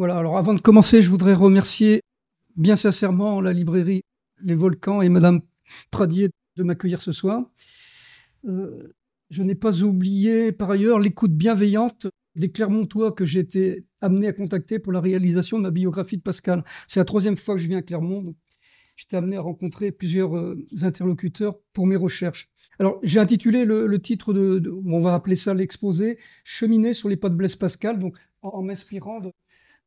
Voilà, alors avant de commencer, je voudrais remercier bien sincèrement la librairie Les Volcans et Madame Pradier de m'accueillir ce soir. Euh, je n'ai pas oublié par ailleurs l'écoute bienveillante des Clermontois que j'ai été amené à contacter pour la réalisation de ma biographie de Pascal. C'est la troisième fois que je viens à Clermont. J'étais amené à rencontrer plusieurs euh, interlocuteurs pour mes recherches. Alors, j'ai intitulé le, titre de, on va appeler ça l'exposé, Cheminer sur les pas de Blaise Pascal, donc en, m'inspirant,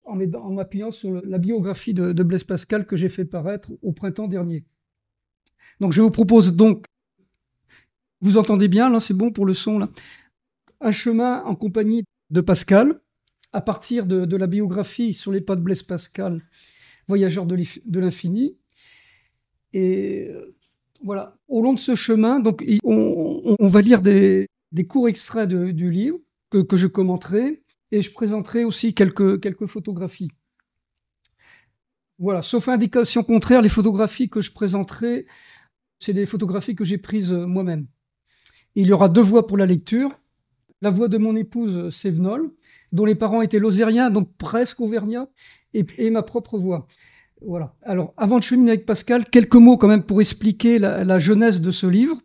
en m'appuyant sur la biographie de, Blaise Pascal que j'ai fait paraître au printemps dernier. Donc, je vous propose donc, vous entendez bien, là, c'est bon pour le son, là, un chemin en compagnie de Pascal, à partir de, la biographie sur les pas de Blaise Pascal, Voyageur de l'infini. Et euh, voilà, au long de ce chemin, donc, on, va lire des, courts extraits du livre que, je commenterai et je présenterai aussi quelques, photographies. Voilà, sauf indication contraire, les photographies que je présenterai, c'est des photographies que j'ai prises euh, moi-même. Il y aura deux voix pour la lecture la voix de mon épouse Sévenol, dont les parents étaient lozériens, donc presque auvergnats, et, ma propre voix. Voilà. Alors, avant de cheminer avec Pascal, quelques mots quand même pour expliquer la, jeunesse de ce livre.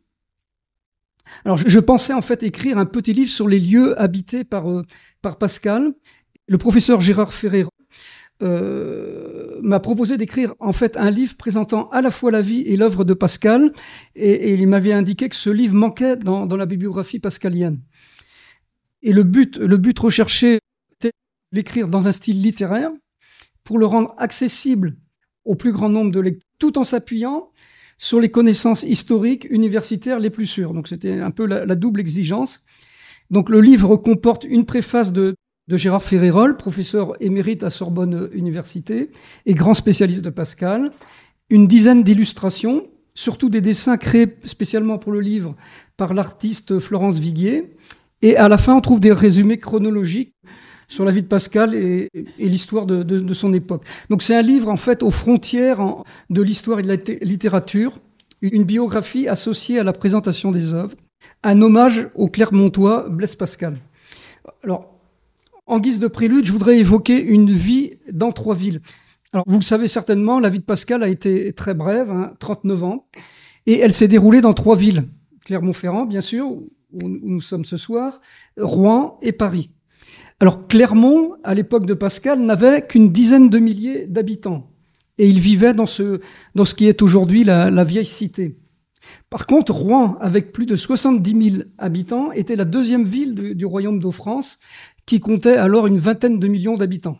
Alors, je, pensais en fait écrire un petit livre sur les lieux habités par, euh, Pascal. Le professeur Gérard Ferreira euh, m'a proposé d'écrire en fait un livre présentant à la fois la vie et l'œuvre de Pascal, et, il m'avait indiqué que ce livre manquait dans, dans la bibliographie pascalienne. Et le but, le but recherché était l'écrire dans un style littéraire pour le rendre accessible au plus grand nombre de lecteurs, tout en s'appuyant sur les connaissances historiques universitaires les plus sûres. Donc c'était un peu la, double exigence. Donc le livre comporte une préface de, de Gérard Ferrérol, professeur émérite à Sorbonne Université et grand spécialiste de Pascal, une dizaine d'illustrations, surtout des dessins créés spécialement pour le livre par l'artiste Florence Viguier, et à la fin, on trouve des résumés chronologiques sur la vie de Pascal et, l'histoire de, son époque. Donc c'est un livre en fait aux frontières de l'histoire et de la littérature, une biographie associée à la présentation des œuvres, un hommage au Clermontois Blaise Pascal. Alors, en guise de prélude, je voudrais évoquer une vie dans trois villes. Alors, vous le savez certainement, la vie de Pascal a été très brève, 39 hein, ans, et elle s'est déroulée dans trois villes. Clermont-Ferrand, bien sûr, où nous sommes ce soir, Rouen et Paris. Alors Clermont, à l'époque de Pascal, n'avait qu'une dizaine de milliers d'habitants. Et il vivait dans ce, dans ce qui est aujourd'hui la, vieille cité. Par contre, Rouen, avec plus de 70 000 habitants, était la deuxième ville du, royaume de France, qui comptait alors une vingtaine de millions d'habitants.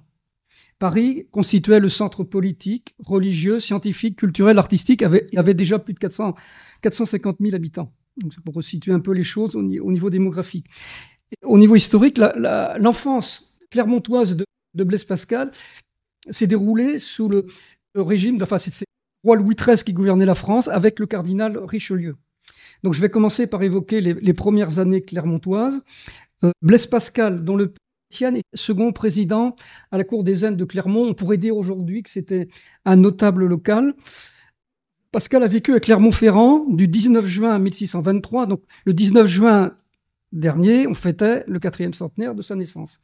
Paris constituait le centre politique, religieux, scientifique, culturel, artistique, avait, avait déjà plus de 400, 450 000 habitants. Donc, pour resituer un peu les choses au, niveau démographique. Au niveau historique, l'enfance clermontoise de, Blaise Pascal s'est déroulée sous le, régime, enfin, c'est roi Louis XIII qui gouvernait la France avec le cardinal Richelieu. Donc, je vais commencer par évoquer les, premières années clermontoises. Euh, Blaise Pascal, dont le Tienne est second président à la cour des Indes de Clermont. On pourrait dire aujourd'hui que c'était un notable local. Pascal a vécu à Clermont-Ferrand du 19 juin 1623. Donc, le 19 juin dernier, on fêtait le quatrième centenaire de sa naissance.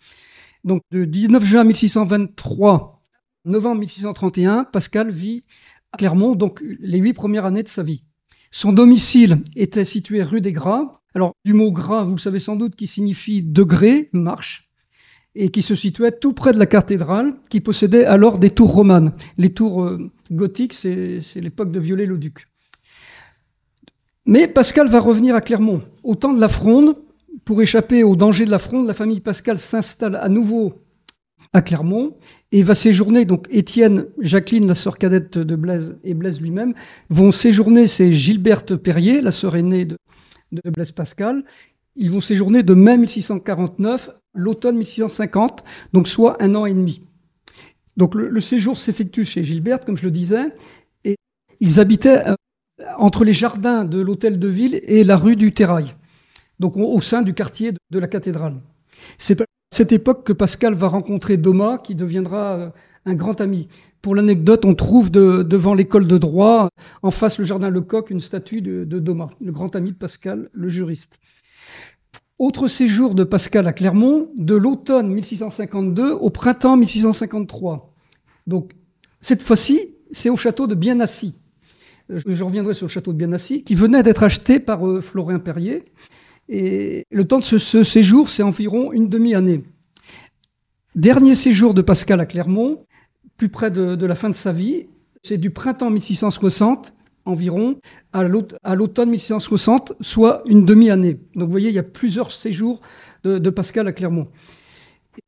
Donc, de 19 juin 1623 novembre 1631, Pascal vit à Clermont, donc les huit premières années de sa vie. Son domicile était situé rue des Gras. Alors, du mot gras, vous le savez sans doute, qui signifie degré, marche et qui se situait tout près de la cathédrale, qui possédait alors des tours romanes. Les tours euh, gothiques, c'est l'époque de Viollet-le-Duc. Mais Pascal va revenir à Clermont. Au temps de la Fronde, pour échapper au danger de la Fronde, la famille Pascal s'installe à nouveau à Clermont et va séjourner, donc Étienne, Jacqueline, la sœur cadette de Blaise, et Blaise lui-même, vont séjourner, c'est Gilberte Perrier, la sœur aînée de, de Blaise Pascal, ils vont séjourner de mai 1649 l'automne 1650, donc soit un an et demi. Donc le, séjour s'effectue chez Gilberte, comme je le disais, et ils habitaient euh, entre les jardins de l'hôtel de ville et la rue du Terrail, donc au sein du quartier de la cathédrale. C'est à cette époque que Pascal va rencontrer Doma, qui deviendra euh, un grand ami. Pour l'anecdote, on trouve devant l'école de droit, en face le jardin Lecoq, une statue de, Doma, le grand ami de Pascal, le juriste. Autre séjour de Pascal à Clermont, de l'automne 1652 au printemps 1653. Donc, cette fois-ci, c'est au château de Bienassi. Euh, je reviendrai sur le château de Bienassi, qui venait d'être acheté par euh, Florin Perrier. Et le temps de ce, séjour, c'est environ une demi-année. Dernier séjour de Pascal à Clermont, plus près de la fin de sa vie, c'est du printemps 1660 environ à l'automne 1660, soit une demi-année. Donc vous voyez, il y a plusieurs séjours de, Pascal à Clermont.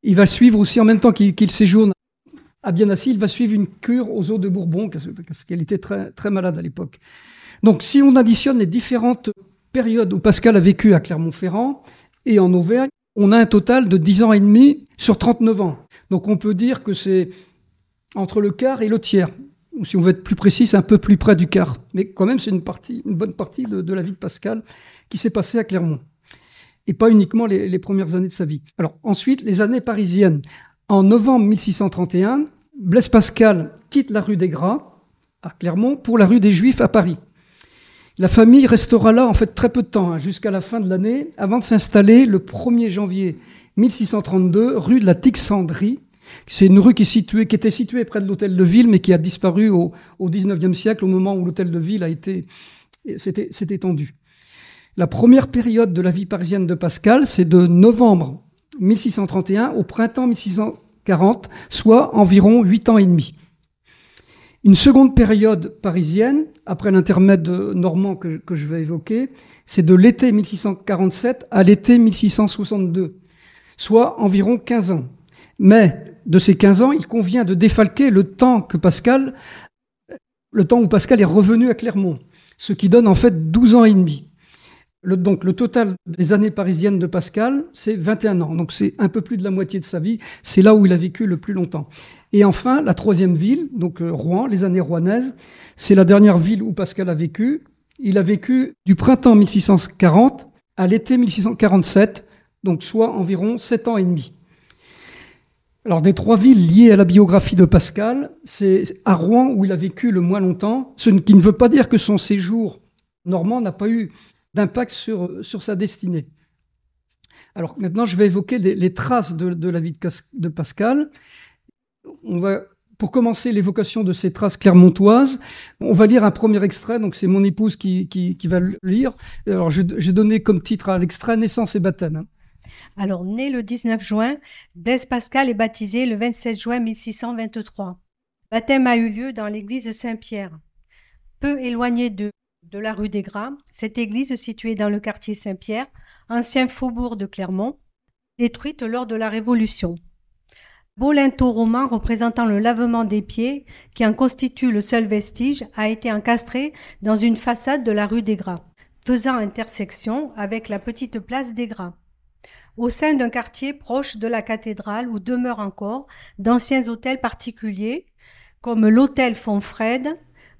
Il va suivre aussi, en même temps qu'il séjourne à Bienassi, il va suivre une cure aux eaux de Bourbon, parce qu'elle était très malade à l'époque. Donc si on additionne les différentes périodes où Pascal a vécu à Clermont-Ferrand et en Auvergne, on a un total de 10 ans et demi sur 39 ans. Donc on peut dire que c'est entre le quart et le tiers si on veut être plus précis, c'est un peu plus près du quart. Mais quand même, c'est une bonne partie de, la vie de Pascal qui s'est passée à Clermont. Et pas uniquement les, premières années de sa vie. Alors ensuite, les années parisiennes. En novembre 1631, Blaise Pascal quitte la rue des Gras à Clermont pour la rue des Juifs à Paris. La famille restera là en fait très peu de temps, hein, jusqu'à la fin de l'année, avant de s'installer le 1er janvier 1632 rue de la Tixandrie, c'est une rue qui, était située près de l'hôtel de ville, mais qui a disparu au, au 19e siècle, au moment où l'hôtel de ville s'est étendu. La première période de la vie parisienne de Pascal, c'est de novembre 1631 au printemps 1640, soit environ huit ans et demi. Une seconde période parisienne, après l'intermède normand que, je vais évoquer, c'est de l'été 1647 à l'été 1662, soit environ 15 ans. Mais de ces 15 ans, il convient de défalquer le temps que Pascal, le temps où Pascal est revenu à Clermont, ce qui donne en fait 12 ans et demi. Le, donc le total des années parisiennes de Pascal, c'est 21 ans. Donc c'est un peu plus de la moitié de sa vie. C'est là où il a vécu le plus longtemps. Et enfin, la troisième ville, donc euh, Rouen, les années rouennaises, c'est la dernière ville où Pascal a vécu. Il a vécu du printemps 1640 à l'été 1647, donc soit environ 7 ans et demi. Alors, des trois villes liées à la biographie de Pascal, c'est à Rouen où il a vécu le moins longtemps, ce qui ne veut pas dire que son séjour normand n'a pas eu d'impact sur, sur sa destinée. Alors maintenant, je vais évoquer les, traces de, la vie de, Pascal. On va, pour commencer l'évocation de ces traces clermontoises, on va lire un premier extrait. Donc c'est mon épouse qui, qui, va le lire. Alors j'ai donné comme titre à l'extrait Naissance et baptême. Alors, né le 19 juin, Blaise Pascal est baptisé le 27 juin 1623. Baptême a eu lieu dans l'église Saint-Pierre. Peu éloignée de, de la rue des Gras, cette église située dans le quartier Saint-Pierre, ancien faubourg de Clermont, détruite lors de la Révolution. Beau linteau roman représentant le lavement des pieds, qui en constitue le seul vestige, a été encastré dans une façade de la rue des Gras, faisant intersection avec la petite place des Gras au sein d'un quartier proche de la cathédrale où demeurent encore d'anciens hôtels particuliers, comme l'hôtel Fonfred,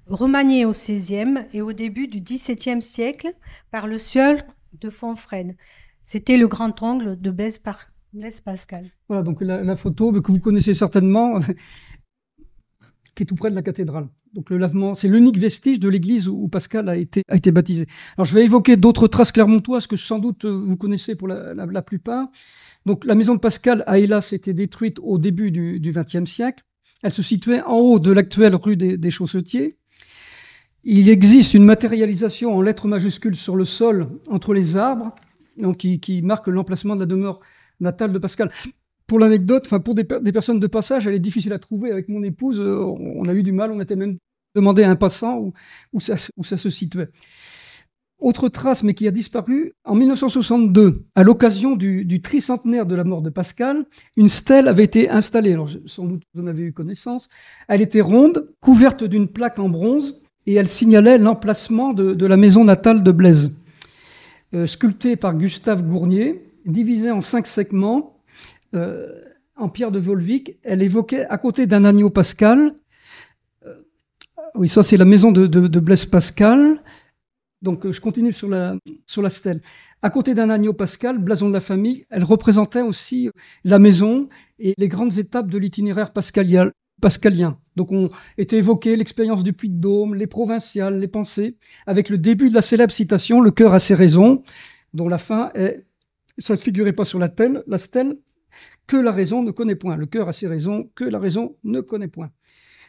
remanié au XVIe et au début du XVIIe siècle par le sieur de Fonfred. C'était le grand angle de Blaise, Pascal. Voilà, donc la, photo que vous connaissez certainement, qui est tout près de la cathédrale. Donc le lavement, c'est l'unique vestige de l'église où Pascal a été, a été baptisé. Alors je vais évoquer d'autres traces clermontoises que sans doute vous connaissez pour la, plupart. Donc la maison de Pascal a hélas été détruite au début du XXe siècle. Elle se situait en haut de l'actuelle rue des Chaussetiers. Il existe une matérialisation en lettres majuscules sur le sol entre les arbres, donc qui, marque l'emplacement de la demeure natale de Pascal pour l'anecdote, enfin pour des, personnes de passage, elle est difficile à trouver. Avec mon épouse, euh, on a eu du mal, on était même demandé à un passant où, ça, se situait. Autre trace, mais qui a disparu, en 1962, à l'occasion du, du, tricentenaire de la mort de Pascal, une stèle avait été installée. Alors, sans doute vous en avez eu connaissance. Elle était ronde, couverte d'une plaque en bronze, et elle signalait l'emplacement de, la maison natale de Blaise. Euh, sculptée par Gustave Gournier, divisée en cinq segments, euh, en pierre de Volvic, elle évoquait à côté d'un agneau pascal, euh, oui, ça c'est la maison de, Blaise Pascal, donc je continue sur la, sur la stèle. À côté d'un agneau pascal, blason de la famille, elle représentait aussi la maison et les grandes étapes de l'itinéraire pascalien. Donc on était évoqué l'expérience du Puy-de-Dôme, les provinciales, les pensées, avec le début de la célèbre citation Le cœur a ses raisons, dont la fin est ça ne figurait pas sur la, telle, la stèle, que la raison ne connaît point. Le cœur a ses raisons que la raison ne connaît point.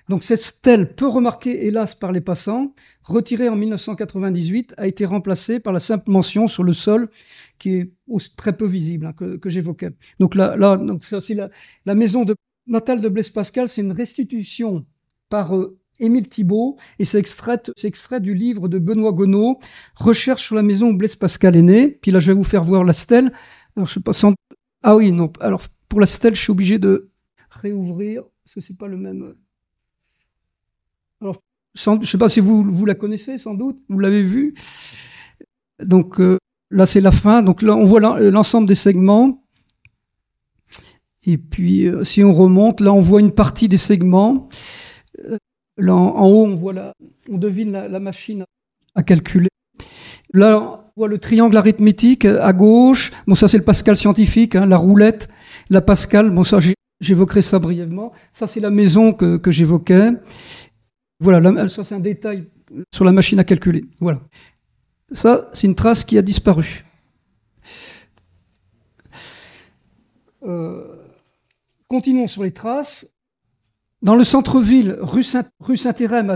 Donc cette stèle, peu remarquée hélas par les passants, retirée en 1998, a été remplacée par la simple mention sur le sol qui est très peu visible hein, que, j'évoquais. Donc là, c'est la, la, maison de, natale de Blaise Pascal, c'est une restitution par euh, Émile Thibault et c'est extrait, du livre de Benoît Gonod, Recherche sur la maison où Blaise Pascal est né. Puis là, je vais vous faire voir la stèle. Alors, je sais pas sans... Ah oui, non. Alors, pour la stèle, je suis obligé de réouvrir parce que c'est pas le même. Alors, je ne sais pas si vous, vous la connaissez, sans doute, vous l'avez vu. Donc euh, là, c'est la fin. Donc là, on voit l'ensemble des segments. Et puis, euh, si on remonte, là, on voit une partie des segments. Euh, là, en, haut, on voit on devine la, machine à calculer. Là, on voit le triangle arithmétique à gauche. Bon, ça, c'est le Pascal scientifique, hein, la roulette, la Pascal. Bon, ça, j'évoquerai ça brièvement. Ça, c'est la maison que, j'évoquais. Voilà, ça c'est un détail sur la machine à calculer. Voilà. Ça, c'est une trace qui a disparu. Euh, continuons sur les traces. Dans le centre-ville, rue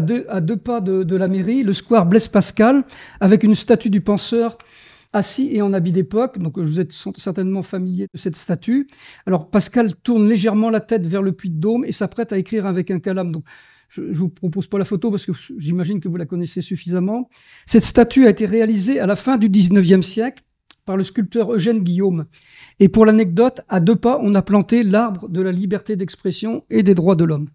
deux, à deux pas de, la mairie, le square Blaise Pascal, avec une statue du penseur assis et en habit d'époque. Donc, vous êtes certainement familier de cette statue. Alors, Pascal tourne légèrement la tête vers le puits de Dôme et s'apprête à écrire avec un calame. Donc, je ne vous propose pas la photo parce que j'imagine que vous la connaissez suffisamment. Cette statue a été réalisée à la fin du 19e siècle par le sculpteur Eugène Guillaume. Et pour l'anecdote, à deux pas, on a planté l'arbre de la liberté d'expression et des droits de l'homme.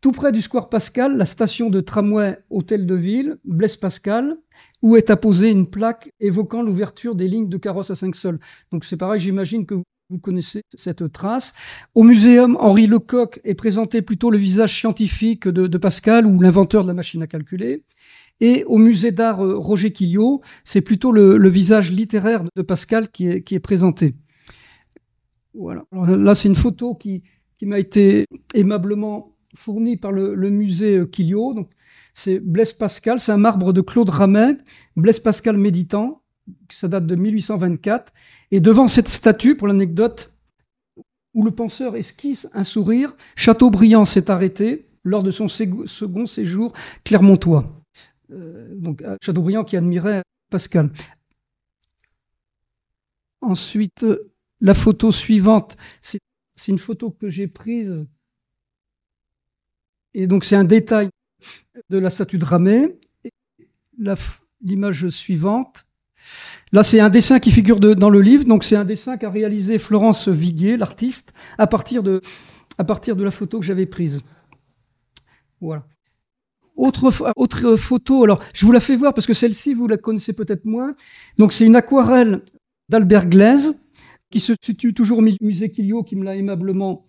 Tout près du square Pascal, la station de tramway Hôtel de Ville, Blaise Pascal, où est apposée une plaque évoquant l'ouverture des lignes de carrosse à cinq sols. Donc c'est pareil, j'imagine que vous connaissez cette trace. Au muséum, Henri Lecoq est présenté plutôt le visage scientifique de, Pascal ou l'inventeur de la machine à calculer. Et au musée d'art euh, Roger Quillot, c'est plutôt le, visage littéraire de Pascal qui est, présenté. Voilà. là, c'est une photo qui, qui m'a été aimablement fournie par le, musée euh, Quillot. Donc, c'est Blaise Pascal, c'est un marbre de Claude Ramet, Blaise Pascal méditant, ça date de 1824. Et devant cette statue, pour l'anecdote, où le penseur esquisse un sourire, Chateaubriand s'est arrêté lors de son second séjour clermontois. Euh, donc Chateaubriand qui admirait Pascal. Ensuite, la photo suivante, c'est une photo que j'ai prise. Et donc c'est un détail de la statue de Ramet. L'image suivante, Là, c'est un dessin qui figure dans le livre. Donc, c'est un dessin qu'a réalisé Florence Viguier, l'artiste, à partir de, à partir de la photo que j'avais prise. Voilà. Autre, autre photo, alors je vous la fais voir parce que celle-ci, vous la connaissez peut-être moins. Donc, c'est une aquarelle d'Albert Glaise qui se situe toujours au musée Quillot, qui me l'a aimablement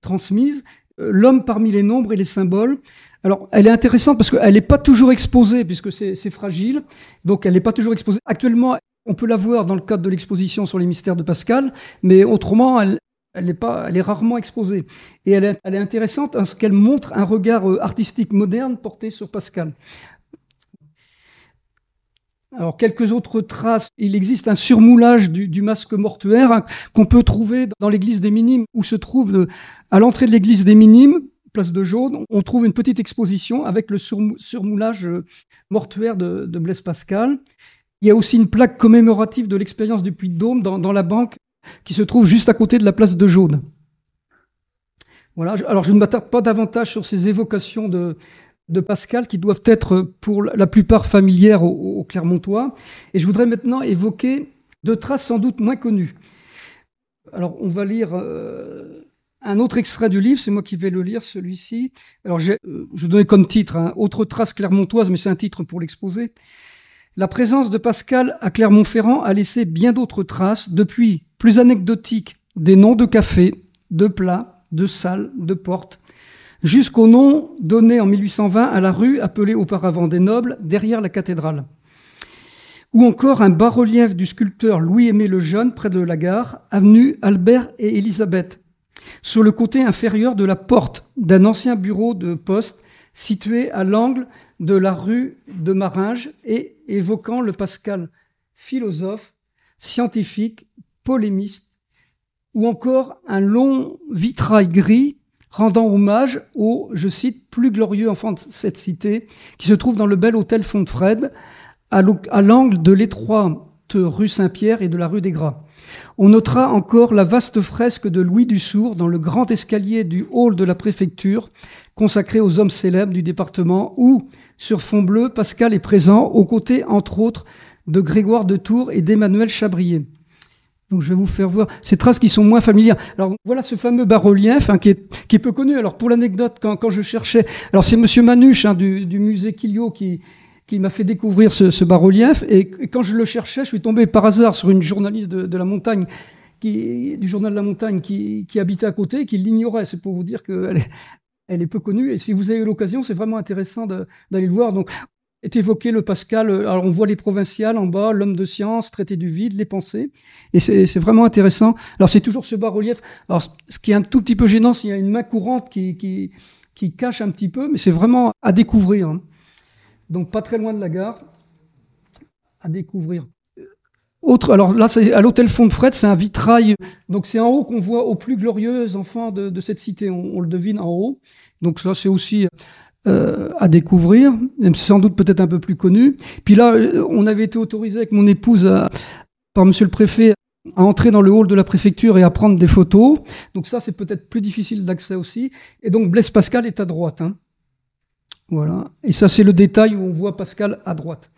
transmise. Euh, L'homme parmi les nombres et les symboles. Alors, elle est intéressante parce qu'elle n'est pas toujours exposée, puisque c'est fragile. Donc, elle n'est pas toujours exposée. Actuellement, on peut la voir dans le cadre de l'exposition sur les mystères de Pascal, mais autrement, elle, elle est, pas, elle est rarement exposée. Et elle est, intéressante parce qu'elle montre un regard euh, artistique moderne porté sur Pascal. Alors, quelques autres traces. Il existe un surmoulage du, masque mortuaire qu'on peut trouver dans l'église des Minimes, où se trouve, euh, à l'entrée de l'église des Minimes, place de Jaune, on trouve une petite exposition avec le surmoulage euh, mortuaire de, Blaise Pascal. Il y a aussi une plaque commémorative de l'expérience du Puy-de-Dôme dans, la banque qui se trouve juste à côté de la place de Jaune. Voilà. Alors, je ne m'attarde pas davantage sur ces évocations de, Pascal qui doivent être pour la plupart familières aux, Clermontois. Et je voudrais maintenant évoquer deux traces sans doute moins connues. Alors, on va lire euh, un autre extrait du livre, c'est moi qui vais le lire, celui-ci. Alors, euh, je donnais comme titre hein, Autre trace clermontoise, mais c'est un titre pour l'exposer. La présence de Pascal à Clermont-Ferrand a laissé bien d'autres traces, depuis plus anecdotiques, des noms de cafés, de plats, de salles, de portes, jusqu'au nom donné en 1820 à la rue appelée auparavant des Nobles, derrière la cathédrale. Ou encore un bas-relief du sculpteur Louis-Aimé le Jeune près de la gare, avenue Albert et Élisabeth, sur le côté inférieur de la porte d'un ancien bureau de poste situé à l'angle de la rue de Maringe et évoquant le Pascal philosophe scientifique, polémiste, ou encore un long vitrail gris rendant hommage au, je cite, plus glorieux enfant de cette cité, qui se trouve dans le bel hôtel Fontfred, à l'angle de l'étroite rue Saint-Pierre et de la rue des Gras. On notera encore la vaste fresque de Louis Dussour dans le grand escalier du hall de la préfecture, consacré aux hommes célèbres du département, où, sur fond bleu, Pascal est présent, aux côtés, entre autres, de Grégoire de Tours et d'Emmanuel Chabrier. Donc je vais vous faire voir ces traces qui sont moins familières. Alors voilà ce fameux bas-relief qui, est, peu connu. Alors pour l'anecdote, quand, je cherchais, alors c'est Monsieur Manuche hein, du, musée Quillot qui, m'a fait découvrir ce, bas-relief. Et quand je le cherchais, je suis tombé par hasard sur une journaliste de, de la montagne, qui, du journal de la montagne, qui, qui habitait à côté, qui l'ignorait. C'est pour vous dire qu'elle est, elle est peu connue. Et si vous avez l'occasion, c'est vraiment intéressant d'aller le voir. Donc est évoqué le Pascal. Euh, alors on voit les provinciales en bas, l'homme de science, traité du vide, les pensées, et c'est vraiment intéressant. Alors c'est toujours ce bas-relief. Alors ce qui est un tout petit peu gênant, c'est qu'il y a une main courante qui, qui, cache un petit peu, mais c'est vraiment à découvrir. Hein. Donc pas très loin de la gare, à découvrir. Autre, alors là, c'est à l'hôtel Font de c'est un vitrail. Donc c'est en haut qu'on voit aux plus glorieux enfants de, de cette cité. On, on, le devine en haut. Donc ça, c'est aussi euh, à découvrir, même sans doute peut-être un peu plus connu. Puis là, euh, on avait été autorisé avec mon épouse par Monsieur le Préfet à entrer dans le hall de la préfecture et à prendre des photos. Donc ça, c'est peut-être plus difficile d'accès aussi. Et donc Blaise Pascal est à droite. Hein. Voilà. Et ça, c'est le détail où on voit Pascal à droite.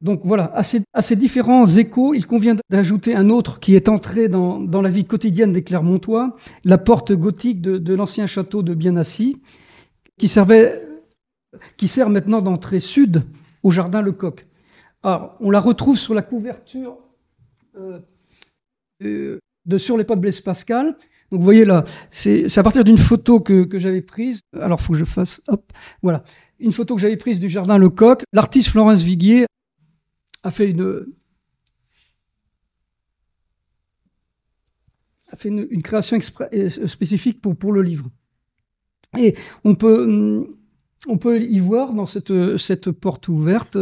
Donc voilà, à ces, différents échos, il convient d'ajouter un autre qui est entré dans, la vie quotidienne des Clermontois, la porte gothique de, de l'ancien château de Bienassi, qui, servait, qui sert maintenant d'entrée sud au jardin Lecoq. Alors, on la retrouve sur la couverture euh, de Sur les pas de Blaise Pascal. Donc, vous voyez là, c'est à partir d'une photo que, j'avais prise. Alors, faut que je fasse. Hop, voilà. Une photo que j'avais prise du jardin Lecoq. L'artiste Florence Viguier a fait une, a fait création euh, spécifique pour le livre. Et on peut, on peut y voir dans cette, porte ouverte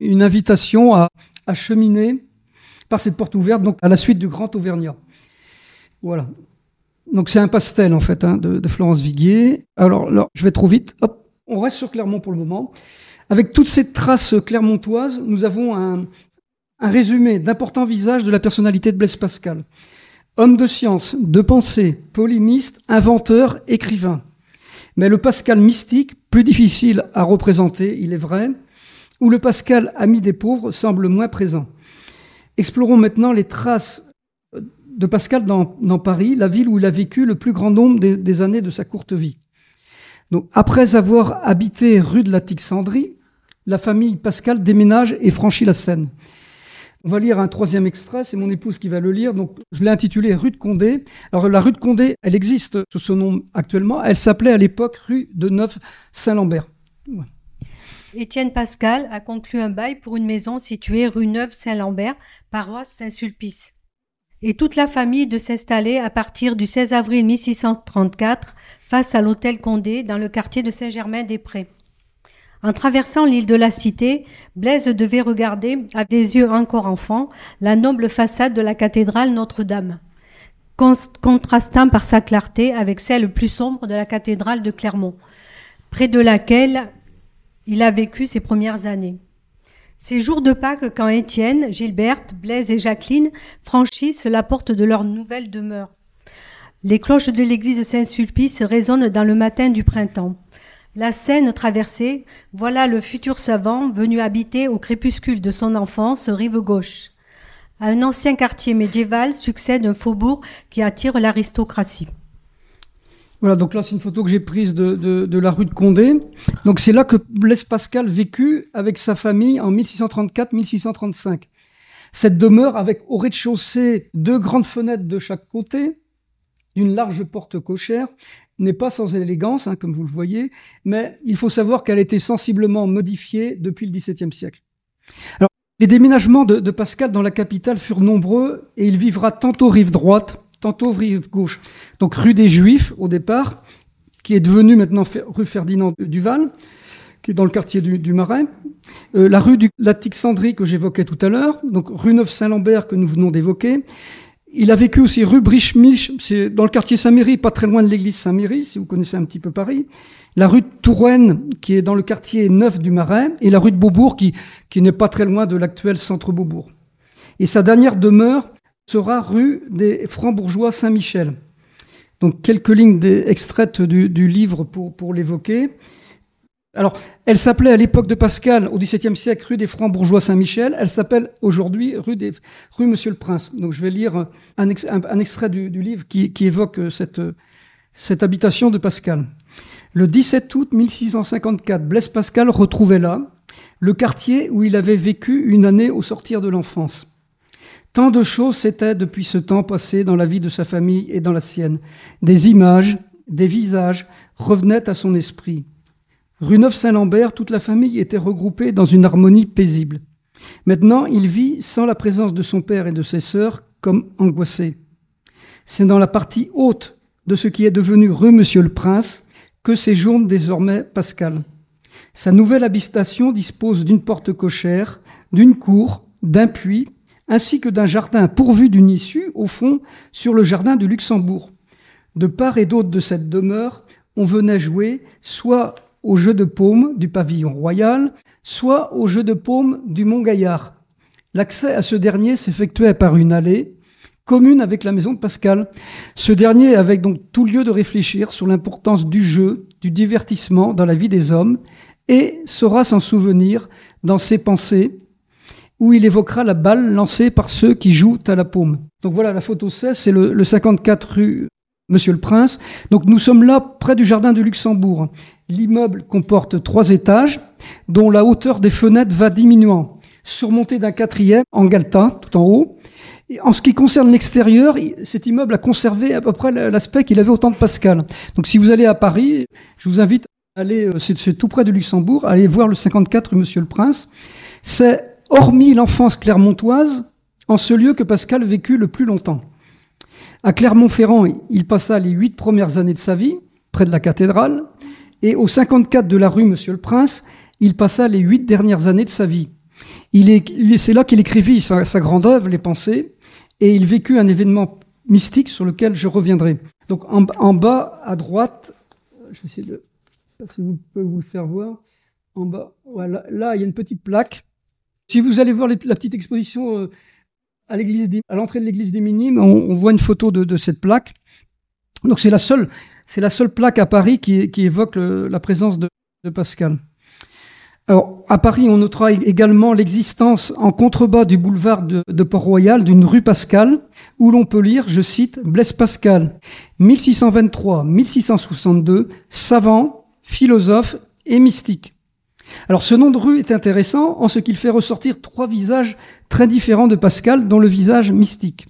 une invitation à, cheminer par cette porte ouverte, donc à la suite du Grand Auvergnat. Voilà. Donc c'est un pastel en fait hein, de, Florence Viguier. Alors, je vais trop vite. On reste sur Clermont pour le moment. Avec toutes ces traces clermontoises, nous avons un, un résumé d'importants visages de la personnalité de Blaise Pascal. Homme de science, de pensée, polémiste, inventeur, écrivain. Mais le Pascal mystique, plus difficile à représenter, il est vrai, où le Pascal ami des pauvres semble moins présent. Explorons maintenant les traces de Pascal dans, Paris, la ville où il a vécu le plus grand nombre des, années de sa courte vie. Après avoir habité rue de la Tixandrie, la famille Pascal déménage et franchit la Seine. On va lire un troisième extrait, c'est mon épouse qui va le lire. Donc, je l'ai intitulé Rue de Condé. Alors, la rue de Condé, elle existe sous ce nom actuellement. Elle s'appelait à l'époque rue de Neuf-Saint-Lambert. Étienne Pascal a conclu un bail pour une maison située rue Neuve-Saint-Lambert, paroisse Saint-Sulpice. Et toute la famille de s'installer à partir du 16 avril 1634 face à l'hôtel Condé dans le quartier de Saint-Germain-des-Prés. En traversant l'île de la Cité, Blaise devait regarder, avec des yeux encore enfants, la noble façade de la cathédrale Notre-Dame, contrastant par sa clarté avec celle plus sombre de la cathédrale de Clermont, près de laquelle il a vécu ses premières années. Ces jours de Pâques quand Étienne, Gilberte, Blaise et Jacqueline franchissent la porte de leur nouvelle demeure. Les cloches de l'église Saint-Sulpice résonnent dans le matin du printemps. La Seine traversée, voilà le futur savant venu habiter au crépuscule de son enfance rive gauche. À un ancien quartier médiéval succède un faubourg qui attire l'aristocratie. Voilà, donc là c'est une photo que j'ai prise de, la rue de Condé. Donc c'est là que Blaise Pascal vécut avec sa famille en 1634-1635. Cette demeure avec au rez-de-chaussée deux grandes fenêtres de chaque côté, d'une large porte cochère n'est pas sans élégance, hein, comme vous le voyez, mais il faut savoir qu'elle a été sensiblement modifiée depuis le XVIIe siècle. Alors, les déménagements de, de, Pascal dans la capitale furent nombreux et il vivra tantôt rive droite, tantôt rive gauche. Donc rue des Juifs au départ, qui est devenue maintenant rue Ferdinand Duval, qui est dans le quartier du, Marais. Euh, la rue du Latixandrie que j'évoquais tout à l'heure, donc rue Neuf-Saint-Lambert que nous venons d'évoquer. Il a vécu aussi rue Brichemich, c'est dans le quartier Saint-Méry, pas très loin de l'église Saint-Méry, si vous connaissez un petit peu Paris. La rue de Touraine, qui est dans le quartier Neuf du Marais, et la rue de Beaubourg, qui, qui n'est pas très loin de l'actuel centre Beaubourg. Et sa dernière demeure sera rue des Francs-Bourgeois Saint-Michel. Donc quelques lignes extraites du, livre pour, pour l'évoquer. Alors, elle s'appelait à l'époque de Pascal, au XVIIe siècle, rue des Francs-Bourgeois Saint-Michel. Elle s'appelle aujourd'hui rue, Monsieur le Prince. Donc, je vais lire un, extrait du, livre qui, évoque cette, cette habitation de Pascal. Le 17 août 1654, Blaise Pascal retrouvait là le quartier où il avait vécu une année au sortir de l'enfance. Tant de choses s'étaient depuis ce temps passées dans la vie de sa famille et dans la sienne. Des images, des visages revenaient à son esprit. Rue Neuf-Saint-Lambert, toute la famille était regroupée dans une harmonie paisible. Maintenant, il vit sans la présence de son père et de ses sœurs comme angoissé. C'est dans la partie haute de ce qui est devenu rue Monsieur le Prince que séjourne désormais Pascal. Sa nouvelle habitation dispose d'une porte cochère, d'une cour, d'un puits, ainsi que d'un jardin pourvu d'une issue, au fond, sur le jardin du Luxembourg. De part et d'autre de cette demeure, on venait jouer soit au jeu de paume du pavillon royal, soit au jeu de paume du Mont Gaillard. L'accès à ce dernier s'effectuait par une allée commune avec la maison de Pascal. Ce dernier avait donc tout lieu de réfléchir sur l'importance du jeu, du divertissement dans la vie des hommes, et saura s'en souvenir dans ses pensées, où il évoquera la balle lancée par ceux qui jouent à la paume. Donc voilà, la photo 16, c'est le, le 54 rue Monsieur le Prince. Donc nous sommes là près du jardin du Luxembourg. L'immeuble comporte trois étages, dont la hauteur des fenêtres va diminuant, surmonté d'un quatrième en galetas tout en haut. Et en ce qui concerne l'extérieur, cet immeuble a conservé à peu près l'aspect qu'il avait au temps de Pascal. Donc si vous allez à Paris, je vous invite à aller, euh, c'est tout près du Luxembourg, à aller voir le 54 rue Monsieur le Prince. C'est, hormis l'enfance clermontoise, en ce lieu que Pascal vécut le plus longtemps. À Clermont-Ferrand, il passa les huit premières années de sa vie, près de la cathédrale. Et au 54 de la rue Monsieur le Prince, il passa les huit dernières années de sa vie. c'est là qu'il écrivit sa, grande œuvre, Les Pensées, et il vécut un événement mystique sur lequel je reviendrai. Donc en, bas à droite, je vais essayer de, si vous pouvez vous le faire voir, en bas, voilà, là il y a une petite plaque. Si vous allez voir la petite exposition euh, à l'entrée de l'église des Minimes, on, voit une photo de cette plaque. Donc c'est la seule, c'est la seule plaque à Paris qui, évoque la présence de, Pascal. Alors, à Paris, on notera également l'existence en contrebas du boulevard de, Port-Royal d'une rue Pascal, où l'on peut lire, je cite, Blaise Pascal, 1623-1662, savant, philosophe et mystique. Alors, ce nom de rue est intéressant en ce qu'il fait ressortir trois visages très différents de Pascal, dont le visage mystique.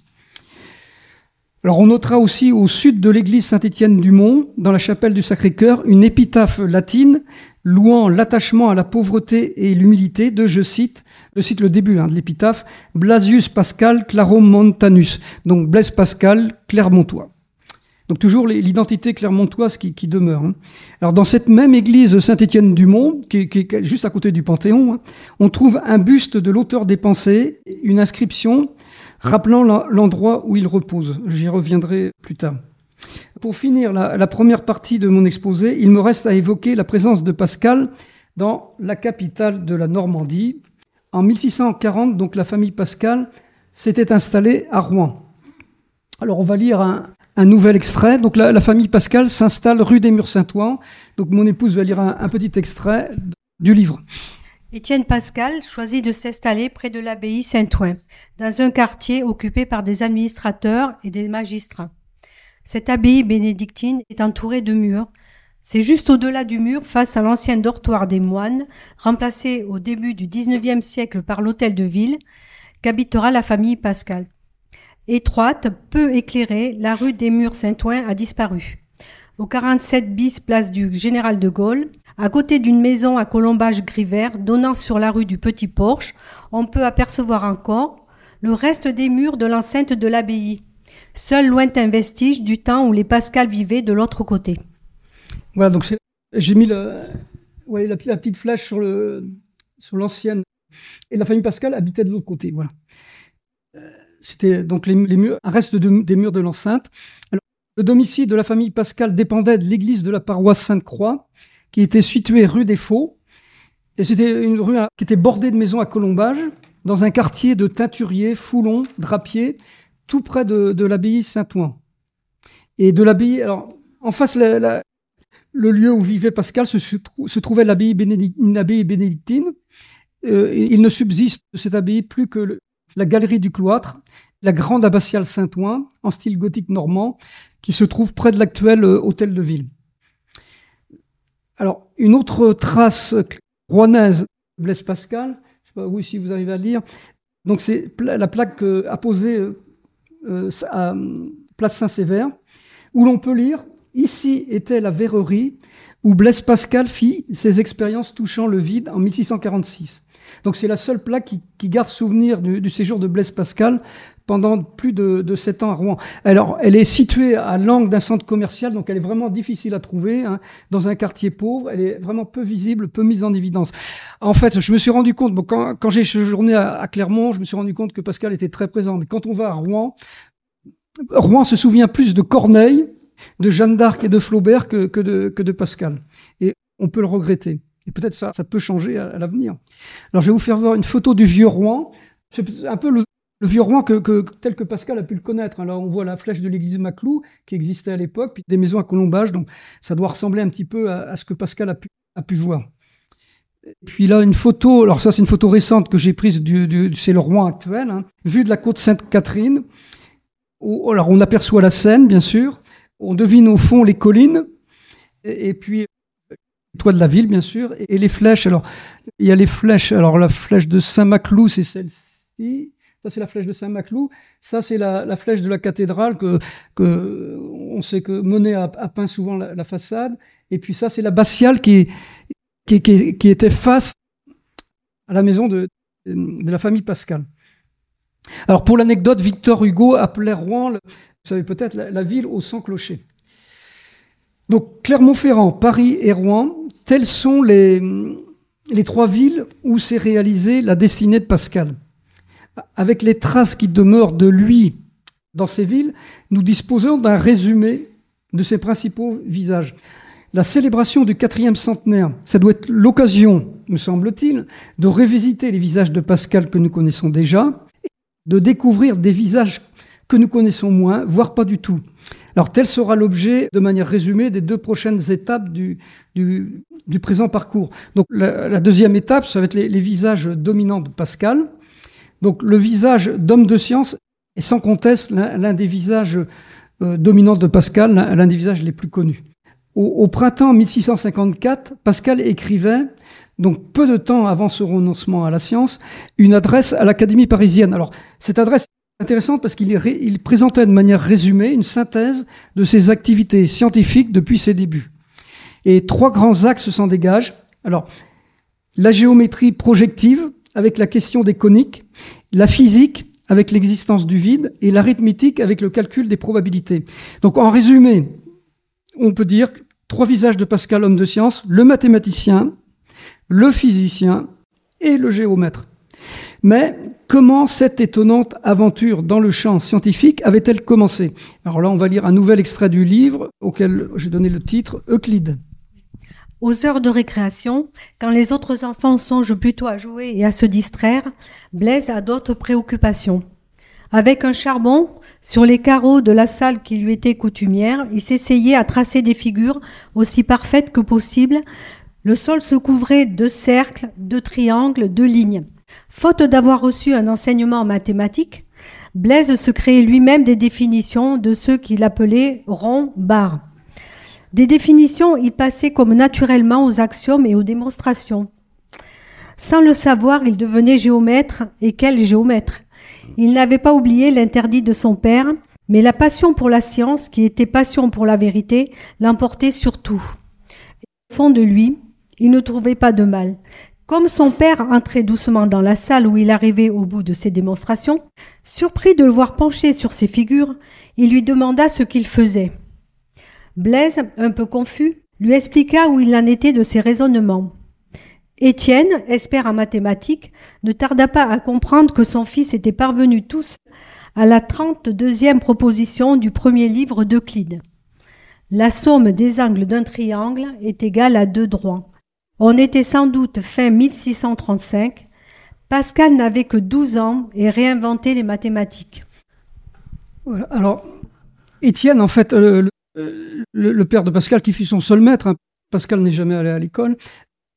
Alors on notera aussi au sud de l'église Saint-Étienne du Mont, dans la chapelle du Sacré-Cœur, une épitaphe latine louant l'attachement à la pauvreté et l'humilité de, je cite, je cite le début hein, de l'épitaphe, Blasius Pascal Claromontanus, donc Blaise Pascal Clermontois. Donc toujours l'identité clermontoise qui, demeure. Hein. Alors dans cette même église Saint-Étienne du Mont, qui, est juste à côté du Panthéon, hein, on trouve un buste de l'auteur des pensées, une inscription rappelant l'endroit où il repose. J'y reviendrai plus tard. Pour finir la, première partie de mon exposé, il me reste à évoquer la présence de Pascal dans la capitale de la Normandie. En 1640, donc la famille Pascal s'était installée à Rouen. Alors on va lire un, nouvel extrait. Donc la, famille Pascal s'installe rue des Murs Saint-Ouen. Donc mon épouse va lire un petit extrait du livre. Étienne Pascal choisit de s'installer près de l'abbaye Saint-Ouen, dans un quartier occupé par des administrateurs et des magistrats. Cette abbaye bénédictine est entourée de murs. C'est juste au-delà du mur, face à l'ancien dortoir des moines, remplacé au début du XIXe siècle par l'hôtel de ville, qu'habitera la famille Pascal. Étroite, peu éclairée, la rue des Murs Saint-Ouen a disparu. Au 47 bis place du Général de Gaulle, à côté d'une maison à colombage gris vert donnant sur la rue du Petit Porche, on peut apercevoir encore le reste des murs de l'enceinte de l'abbaye, seul lointain vestige du temps où les Pascal vivaient de l'autre côté. Voilà, donc j'ai mis ouais, la, petite flèche sur le sur l'ancienne. Et la famille Pascal habitait de l'autre côté. Voilà. Euh, c'était donc les, murs, un reste des murs de l'enceinte. Le domicile de la famille Pascal dépendait de l'église de la paroisse Sainte-Croix, qui était située rue des Faux. Et c'était une rue qui était bordée de maisons à colombage, dans un quartier de teinturiers, foulons, drapiers, tout près de, l'abbaye Saint-Ouen. Et de l'abbaye, alors, en face, le lieu où vivait Pascal se, trouvait l'abbaye bénédictine. Euh, il ne subsiste de cette abbaye plus que la galerie du cloître, la grande abbatiale Saint-Ouen, en style gothique normand, qui se trouve près de l'actuel euh, hôtel de ville. Alors, une autre trace rouennaise Blaise Pascal, je ne sais pas si vous arrivez à lire, donc c'est la plaque euh, apposée euh, à Place Saint-Sévère, où l'on peut lire Ici était la verrerie où Blaise Pascal fit ses expériences touchant le vide en 1646. Donc c'est la seule plaque qui, garde souvenir du, séjour de Blaise Pascal pendant plus de, sept ans à Rouen. Alors, elle est située à l'angle d'un centre commercial, donc elle est vraiment difficile à trouver, hein, dans un quartier pauvre. Elle est vraiment peu visible, peu mise en évidence. En fait, je me suis rendu compte, bon, quand, quand j'ai séjourné à, à, Clermont, je me suis rendu compte que Pascal était très présent. Mais quand on va à Rouen, Rouen se souvient plus de Corneille, de Jeanne d'Arc et de Flaubert que, que, de, que de Pascal. Et on peut le regretter. Et peut-être ça, ça peut changer à, l'avenir. Alors, je vais vous faire voir une photo du vieux Rouen. C'est un peu le, vieux Rouen que, tel que Pascal a pu le connaître. On voit la flèche de l'église Maclou qui existait à l'époque, puis des maisons à colombage. Donc, ça doit ressembler un petit peu à, ce que Pascal a pu, a pu voir. puis là, une photo, alors ça c'est une photo récente que j'ai prise, du, c'est le Rouen actuel, hein, vue de la côte Sainte-Catherine. alors on aperçoit la Seine, bien sûr, on devine au fond les collines, et, et puis toit de la ville, bien sûr, et, les flèches. Alors, il y a les flèches. Alors, la flèche de Saint-Maclou, c'est celle-ci. Ça, c'est la flèche de Saint-Maclou. Ça, c'est la, flèche de la cathédrale que, on sait que Monet a, peint souvent la, façade. Et puis ça, c'est la Bastiale qui, qui, était face à la maison de, la famille Pascal. Alors, pour l'anecdote, Victor Hugo appelait Rouen, vous savez peut-être, la, ville au sans clocher. Donc Clermont-Ferrand, Paris et Rouen, telles sont les trois villes où s'est réalisée la destinée de Pascal. Avec les traces qui demeurent de lui dans ces villes, nous disposons d'un résumé de ses principaux visages. La célébration du quatrième centenaire, ça doit être l'occasion, me semble-t-il, de révisiter les visages de Pascal que nous connaissons déjà, de découvrir des visages que nous connaissons moins, voire pas du tout. Alors tel sera l'objet, de manière résumée, des deux prochaines étapes du, du, présent parcours. Donc la, deuxième étape, ça va être les, visages dominants de Pascal. Donc le visage d'homme de science est sans conteste l'un des visages euh, dominants de Pascal, l'un des visages les plus connus. Au, printemps 1654, Pascal écrivait, donc peu de temps avant ce renoncement à la science, une adresse à l'Académie parisienne. Alors cette adresse intéressante parce qu'il il présentait de manière résumée une synthèse de ses activités scientifiques depuis ses débuts. Et trois grands axes s'en dégagent. Alors, la géométrie projective avec la question des coniques, la physique avec l'existence du vide et l'arithmétique avec le calcul des probabilités. Donc, en résumé, on peut dire trois visages de Pascal, homme de science, le mathématicien, le physicien et le géomètre. Mais comment cette étonnante aventure dans le champ scientifique avait-elle commencé? Alors là, on va lire un nouvel extrait du livre auquel j'ai donné le titre Euclide. Aux heures de récréation, quand les autres enfants songent plutôt à jouer et à se distraire, Blaise a d'autres préoccupations. Avec un charbon, sur les carreaux de la salle qui lui était coutumière, il s'essayait à tracer des figures aussi parfaites que possible. Le sol se couvrait de cercles, de triangles, de lignes. Faute d'avoir reçu un enseignement mathématique, Blaise se créait lui-même des définitions de ceux qu'il appelait ronds barres. Des définitions, il passait comme naturellement aux axiomes et aux démonstrations. Sans le savoir, il devenait géomètre, et quel géomètre? Il n'avait pas oublié l'interdit de son père, mais la passion pour la science, qui était passion pour la vérité, l'emportait surtout. Au fond de lui, il ne trouvait pas de mal. Comme son père entrait doucement dans la salle où il arrivait au bout de ses démonstrations, surpris de le voir pencher sur ses figures, il lui demanda ce qu'il faisait. Blaise, un peu confus, lui expliqua où il en était de ses raisonnements. Étienne, expert en mathématiques, ne tarda pas à comprendre que son fils était parvenu tous à la trente-deuxième proposition du premier livre d'Euclide. La somme des angles d'un triangle est égale à deux droits. On était sans doute fin 1635. Pascal n'avait que douze ans et réinventait les mathématiques. Alors, Étienne, en fait, le, père de Pascal, qui fut son seul maître, hein, Pascal n'est jamais allé à l'école,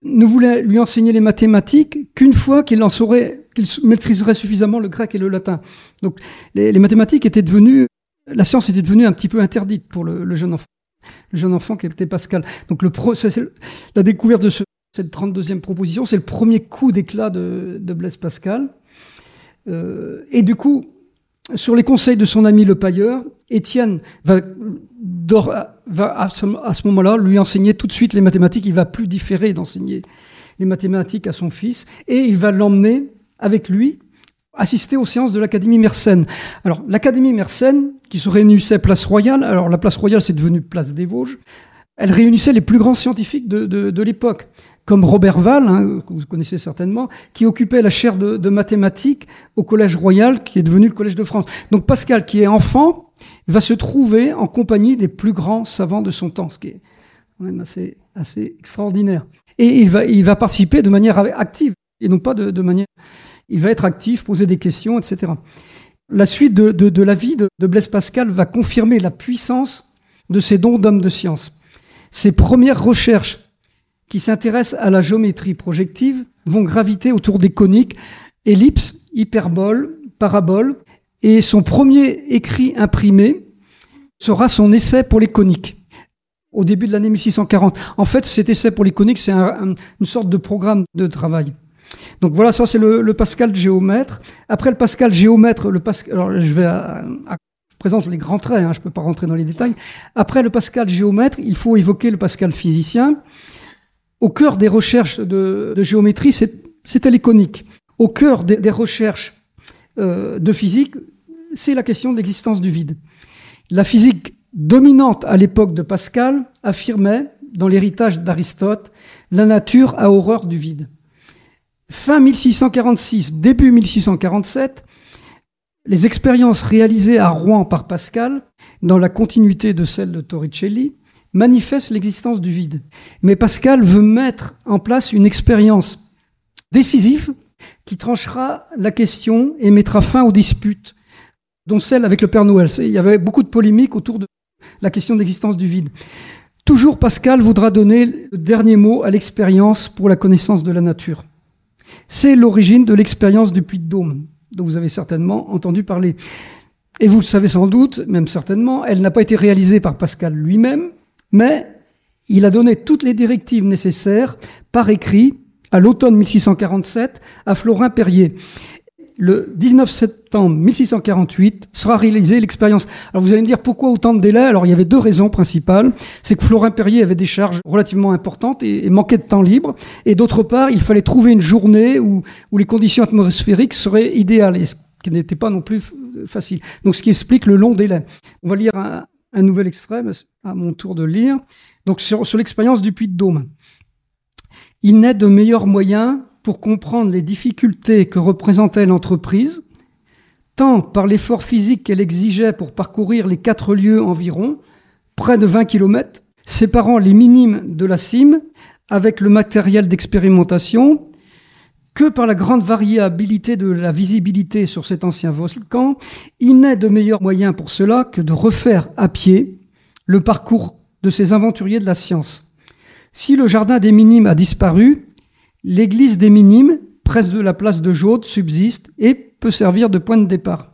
ne voulait lui enseigner les mathématiques qu'une fois qu'il en saurait, qu'il maîtriserait suffisamment le grec et le latin. Donc, les, mathématiques étaient devenues, la science était devenue un petit peu interdite pour le, jeune enfant, le jeune enfant qui était Pascal. Donc, la découverte de cette 32e proposition, c'est le premier coup d'éclat de, Blaise Pascal. Euh, et du coup, sur les conseils de son ami le pailleur, Étienne va, à ce, moment-là lui enseigner tout de suite les mathématiques. Il va plus différer d'enseigner les mathématiques à son fils et il va l'emmener avec lui assister aux séances de l'Académie Mersenne. Alors, l'Académie Mersenne, qui se réunissait place Royale, alors la place Royale c'est devenu place des Vosges, elle réunissait les plus grands scientifiques de l'époque comme Robert Val, hein, que vous connaissez certainement, qui occupait la chaire de, mathématiques au Collège Royal, qui est devenu le Collège de France. Donc Pascal, qui est enfant, va se trouver en compagnie des plus grands savants de son temps, ce qui est quand même assez, assez extraordinaire. Et il va, il va participer de manière active, et non pas de, manière... Il va être actif, poser des questions, etc. La suite de, de la vie de, Blaise Pascal va confirmer la puissance de ses dons d'homme de science. Ses premières recherches qui s'intéressent à la géométrie projective vont graviter autour des coniques, ellipses, hyperboles, paraboles, et son premier écrit imprimé sera son essai pour les coniques au début de l'année 1640. En fait, cet essai pour les coniques, c'est une sorte de programme de travail. Donc voilà, ça c'est le, Pascal géomètre. Après le Pascal géomètre, le Pascal, alors je vais à, présence les grands traits, hein, je ne peux pas rentrer dans les détails. Après le Pascal géomètre, il faut évoquer le Pascal physicien. Au cœur des recherches de, géométrie, c'était les coniques. Au cœur des, recherches euh, de physique, c'est la question de l'existence du vide. La physique dominante à l'époque de Pascal affirmait, dans l'héritage d'Aristote, la nature a horreur du vide. Fin 1646, début 1647, les expériences réalisées à Rouen par Pascal, dans la continuité de celles de Torricelli, manifeste l'existence du vide. Mais Pascal veut mettre en place une expérience décisive qui tranchera la question et mettra fin aux disputes, dont celle avec le Père Noël. Il y avait beaucoup de polémiques autour de la question de l'existence du vide. Toujours Pascal voudra donner le dernier mot à l'expérience pour la connaissance de la nature. C'est l'origine de l'expérience du puits de Dôme, dont vous avez certainement entendu parler. Et vous le savez sans doute, même certainement, elle n'a pas été réalisée par Pascal lui-même, mais il a donné toutes les directives nécessaires par écrit à l'automne 1647 à Florin Perrier. Le 19 septembre 1648 sera réalisée l'expérience. Alors vous allez me dire pourquoi autant de délais? Alors il y avait deux raisons principales. C'est que Florin Perrier avait des charges relativement importantes et, manquait de temps libre. Et d'autre part, il fallait trouver une journée où, où les conditions atmosphériques seraient idéales, ce qui n'était pas non plus facile. Donc ce qui explique le long délai. On va lire un, un nouvel extrait, à mon tour de lire. Donc sur, l'expérience du puits de Dôme. Il n'est de meilleur moyen pour comprendre les difficultés que représentait l'entreprise, tant par l'effort physique qu'elle exigeait pour parcourir les quatre lieues environ, près de 20 km, séparant les minimes de la cime avec le matériel d'expérimentation, que par la grande variabilité de la visibilité sur cet ancien volcan, il n'est de meilleur moyen pour cela que de refaire à pied le parcours de ces aventuriers de la science. Si le jardin des Minimes a disparu, l'église des Minimes, près de la place de Jaude, subsiste et peut servir de point de départ.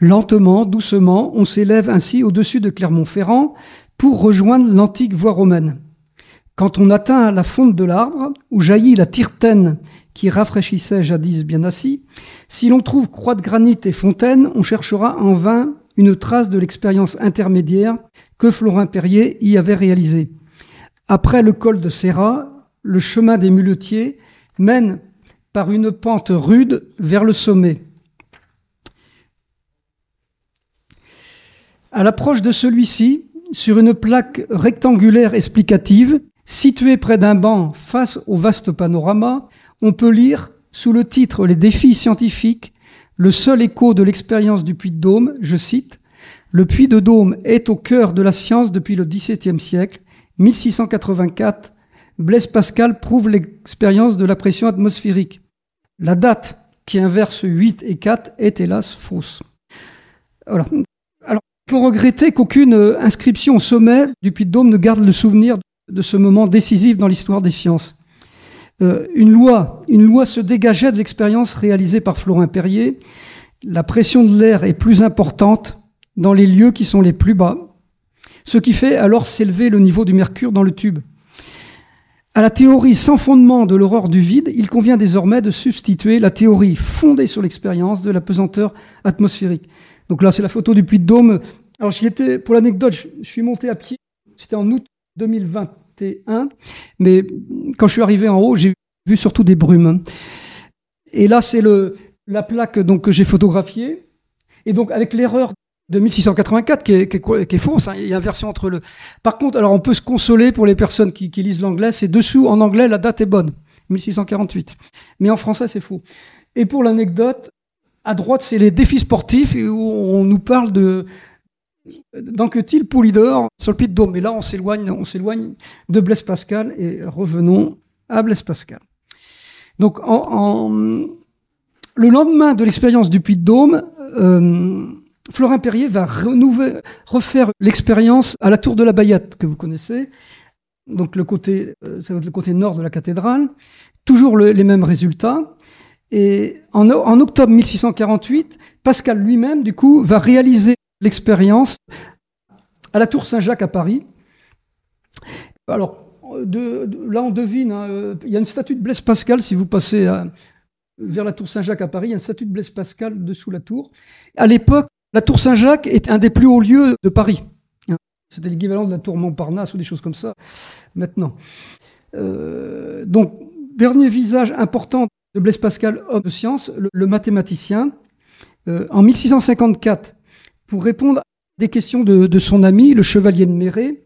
Lentement, doucement, on s'élève ainsi au-dessus de Clermont-Ferrand pour rejoindre l'antique voie romaine. Quand on atteint la fonte de l'arbre, où jaillit la Tyrtaine qui rafraîchissait jadis bien assis, si l'on trouve croix de granit et fontaine, on cherchera en vain une trace de l'expérience intermédiaire que Florin Perrier y avait réalisée. Après le col de Serra, le chemin des muletiers mène par une pente rude vers le sommet. À l'approche de celui-ci, sur une plaque rectangulaire explicative, Situé près d'un banc face au vaste panorama, on peut lire sous le titre Les défis scientifiques le seul écho de l'expérience du Puy de Dôme, je cite, Le Puy de Dôme est au cœur de la science depuis le XVIIe siècle. 1684, Blaise Pascal prouve l'expérience de la pression atmosphérique. La date qui inverse 8 et 4 est hélas fausse. Alors, on peut regretter qu'aucune inscription au sommet du Puy de Dôme ne garde le souvenir de ce moment décisif dans l'histoire des sciences. Euh, une loi, une loi se dégageait de l'expérience réalisée par Florin Perrier. La pression de l'air est plus importante dans les lieux qui sont les plus bas, ce qui fait alors s'élever le niveau du mercure dans le tube. À la théorie sans fondement de l'aurore du vide, il convient désormais de substituer la théorie fondée sur l'expérience de la pesanteur atmosphérique. Donc là, c'est la photo du Puy de Dôme. Alors, j'y étais, pour l'anecdote, je suis monté à pied, c'était en août 2021, mais quand je suis arrivé en haut, j'ai vu surtout des brumes. Et là, c'est la plaque que j'ai photographiée. Et donc, avec l'erreur de 1684 qui est, qui est, qui. Hein. Il y a une version entre le. Par contre, alors on peut se consoler pour les personnes qui, qui lisent l'anglais. C'est dessous en anglais la date est bonne, 1648. Mais en français c'est faux. Et pour l'anecdote, à droite c'est les défis sportifs où on nous parle de d'Anquetil Poulidor sur le pied de Dôme. Mais là on s'éloigne, on s'éloigne de Blaise Pascal et revenons à Blaise Pascal. Donc le lendemain de l'expérience du Puy de Dôme. Euh, Florin Perrier va refaire l'expérience à la tour de la Bayette, que vous connaissez, donc le côté, euh, le côté nord de la cathédrale, toujours les mêmes résultats. Et en, octobre 1648, Pascal lui-même, du coup, va réaliser l'expérience à la tour Saint-Jacques à Paris. Alors, là, on devine, hein, euh, il y a une statue de Blaise Pascal, si vous passez vers la tour Saint-Jacques à Paris, il y a une statue de Blaise Pascal dessous la tour. À l'époque, la tour Saint-Jacques est un des plus hauts lieux de Paris. C'était l'équivalent de la tour Montparnasse ou des choses comme ça maintenant. Euh, donc, dernier visage important de Blaise Pascal, homme de science, le, mathématicien. Euh, en 1654, pour répondre à des questions de, son ami, le chevalier de Méret,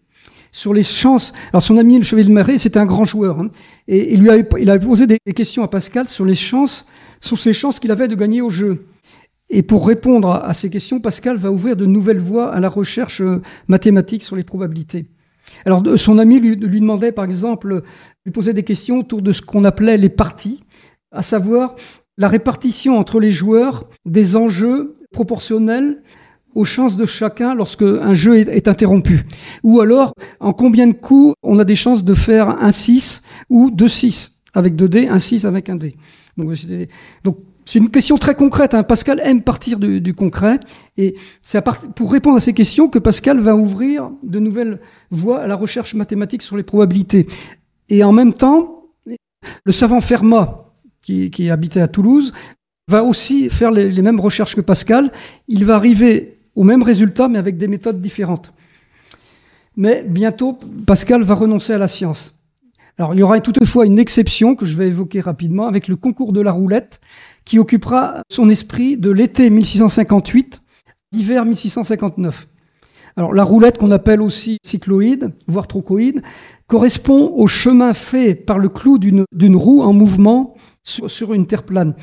sur les chances. Alors, son ami, le chevalier de Méret, c'était un grand joueur. Hein, et il lui avait, il avait posé des questions à Pascal sur les chances, sur ses chances qu'il avait de gagner au jeu. Et pour répondre à ces questions, Pascal va ouvrir de nouvelles voies à la recherche euh, mathématique sur les probabilités. Alors, son ami lui, demandait, par exemple, lui posait des questions autour de ce qu'on appelait les parties, à savoir la répartition entre les joueurs des enjeux proportionnels aux chances de chacun lorsque un jeu est, interrompu. Ou alors, en combien de coups on a des chances de faire un 6 ou deux 6 avec deux dés, un 6 avec un dé. Donc, donc c'est une question très concrète. Hein. Pascal aime partir du, concret. Et c'est pour répondre à ces questions que Pascal va ouvrir de nouvelles voies à la recherche mathématique sur les probabilités. Et en même temps, le savant Fermat, qui, habitait à Toulouse, va aussi faire les mêmes recherches que Pascal. Il va arriver au même résultat, mais avec des méthodes différentes. Mais bientôt, Pascal va renoncer à la science. Alors, il y aura toutefois une exception que je vais évoquer rapidement avec le concours de la roulette qui occupera son esprit de l'été 1658, l'hiver 1659. Alors la roulette qu'on appelle aussi cycloïde, voire trochoïde, correspond au chemin fait par le clou d'une roue en mouvement sur, sur, une terre plane.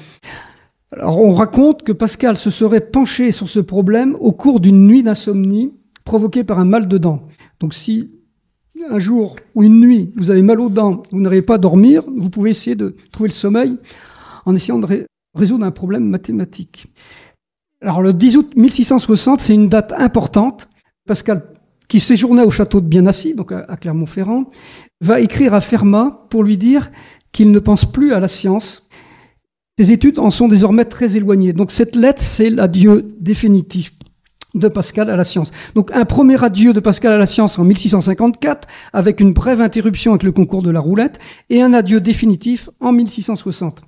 Alors on raconte que Pascal se serait penché sur ce problème au cours d'une nuit d'insomnie provoquée par un mal de dents. Donc si un jour ou une nuit vous avez mal aux dents, vous n'arrivez pas à dormir, vous pouvez essayer de trouver le sommeil en essayant de résoudre un problème mathématique. Alors le 10 août 1660, c'est une date importante. Pascal, qui séjournait au château de Bienassi, donc à Clermont-Ferrand, va écrire à Fermat pour lui dire qu'il ne pense plus à la science. Ses études en sont désormais très éloignées. Donc cette lettre, c'est l'adieu définitif de Pascal à la science. Donc un premier adieu de Pascal à la science en 1654, avec une brève interruption avec le concours de la roulette, et un adieu définitif en 1660.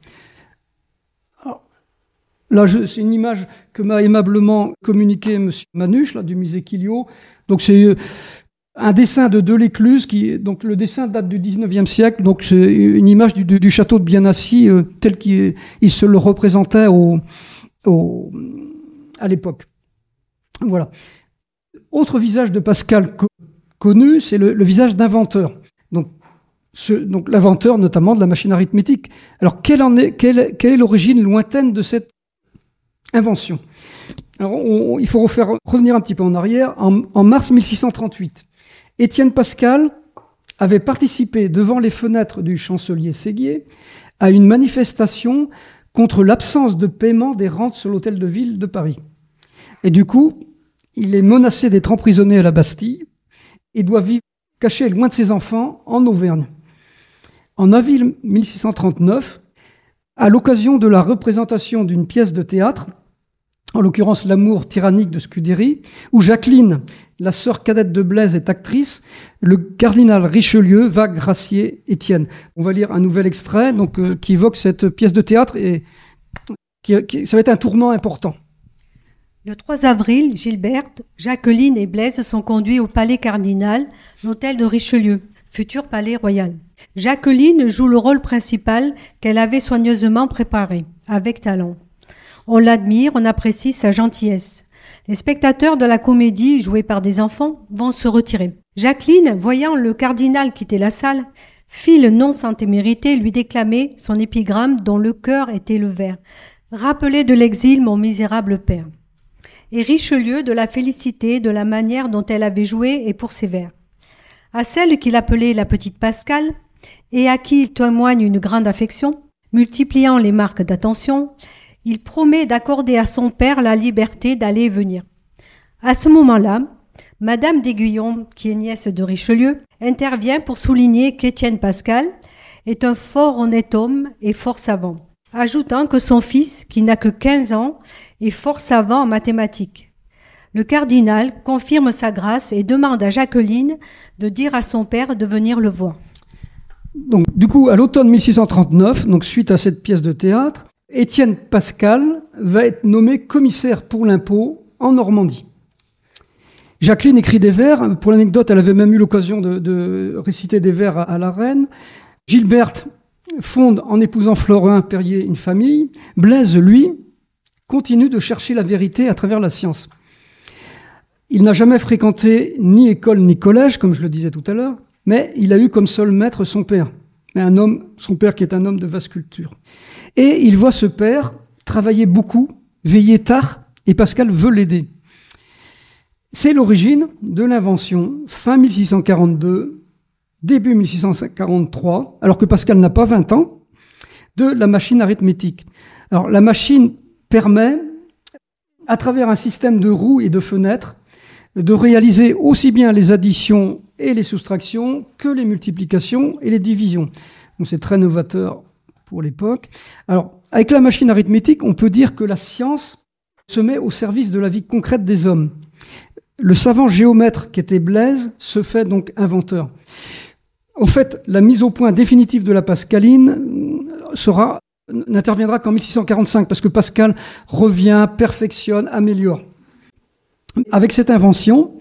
Là, c'est une image que m'a aimablement communiqué M. Manuche, là, du musée Quilio. Donc, c'est euh, un dessin de Delécluse, qui, donc le dessin date du 19e siècle, donc c'est une image du, château de Bienassi euh, tel qu'il se le représentait à l'époque. Voilà. Autre visage de Pascal connu, c'est le, visage d'inventeur. Donc, l'inventeur notamment de la machine arithmétique. Alors quelle, est l'origine lointaine de cette invention Alors il faut revenir un petit peu en arrière. En, en mars 1638, Étienne Pascal avait participé devant les fenêtres du chancelier Séguier à une manifestation contre l'absence de paiement des rentes sur l'hôtel de ville de Paris. Et du coup, il est menacé d'être emprisonné à la Bastille et doit vivre caché loin de ses enfants en Auvergne. En avril 1639, à l'occasion de la représentation d'une pièce de théâtre, en l'occurrence L'amour tyrannique de Scudéry, où Jacqueline, la sœur cadette de Blaise, est actrice, le cardinal Richelieu va gracier Étienne. On va lire un nouvel extrait donc, euh, qui évoque cette pièce de théâtre et qui, ça va être un tournant important. Le 3 avril, Gilberte, Jacqueline et Blaise sont conduits au palais cardinal, l'hôtel de Richelieu, futur palais royal. Jacqueline joue le rôle principal qu'elle avait soigneusement préparé, avec talent. On l'admire, on apprécie sa gentillesse. Les spectateurs de la comédie, jouée par des enfants, vont se retirer. Jacqueline, voyant le cardinal quitter la salle, fit le non sans témérité lui déclamer son épigramme dont le cœur était le vert. Rappelez de l'exil mon misérable père. Et Richelieu de la félicité de la manière dont elle avait joué et pour ses vers. À celle qu'il appelait la petite Pascale, et à qui il témoigne une grande affection, multipliant les marques d'attention, il promet d'accorder à son père la liberté d'aller et venir. À ce moment-là, Madame d'Aiguillon, qui est nièce de Richelieu, intervient pour souligner qu'Étienne Pascal est un fort honnête homme et fort savant, ajoutant que son fils, qui n'a que 15 ans, est fort savant en mathématiques. Le cardinal confirme sa grâce et demande à Jacqueline de dire à son père de venir le voir. Donc, du coup, à l'automne 1639, donc suite à cette pièce de théâtre, Étienne Pascal va être nommé commissaire pour l'impôt en Normandie. Jacqueline écrit des vers. Pour l'anecdote, elle avait même eu l'occasion de, réciter des vers à, la reine. Gilberte fonde, en épousant Florin Perrier, une famille. Blaise, lui, continue de chercher la vérité à travers la science. Il n'a jamais fréquenté ni école ni collège, comme je le disais tout à l'heure, mais il a eu comme seul maître son père, un homme, son père qui est un homme de vaste culture. Et il voit ce père travailler beaucoup, veiller tard, et Pascal veut l'aider. C'est l'origine de l'invention, fin 1642, début 1643, alors que Pascal n'a pas 20 ans, de la machine arithmétique. Alors la machine permet, à travers un système de roues et de fenêtres, de réaliser aussi bien les additions et les soustractions que les multiplications et les divisions. Donc c'est très novateur pour l'époque. Alors, avec la machine arithmétique, on peut dire que la science se met au service de la vie concrète des hommes. Le savant géomètre qui était Blaise se fait donc inventeur. En fait, la mise au point définitive de la Pascaline sera n'interviendra qu'en 1645 parce que Pascal revient, perfectionne, améliore. Avec cette invention,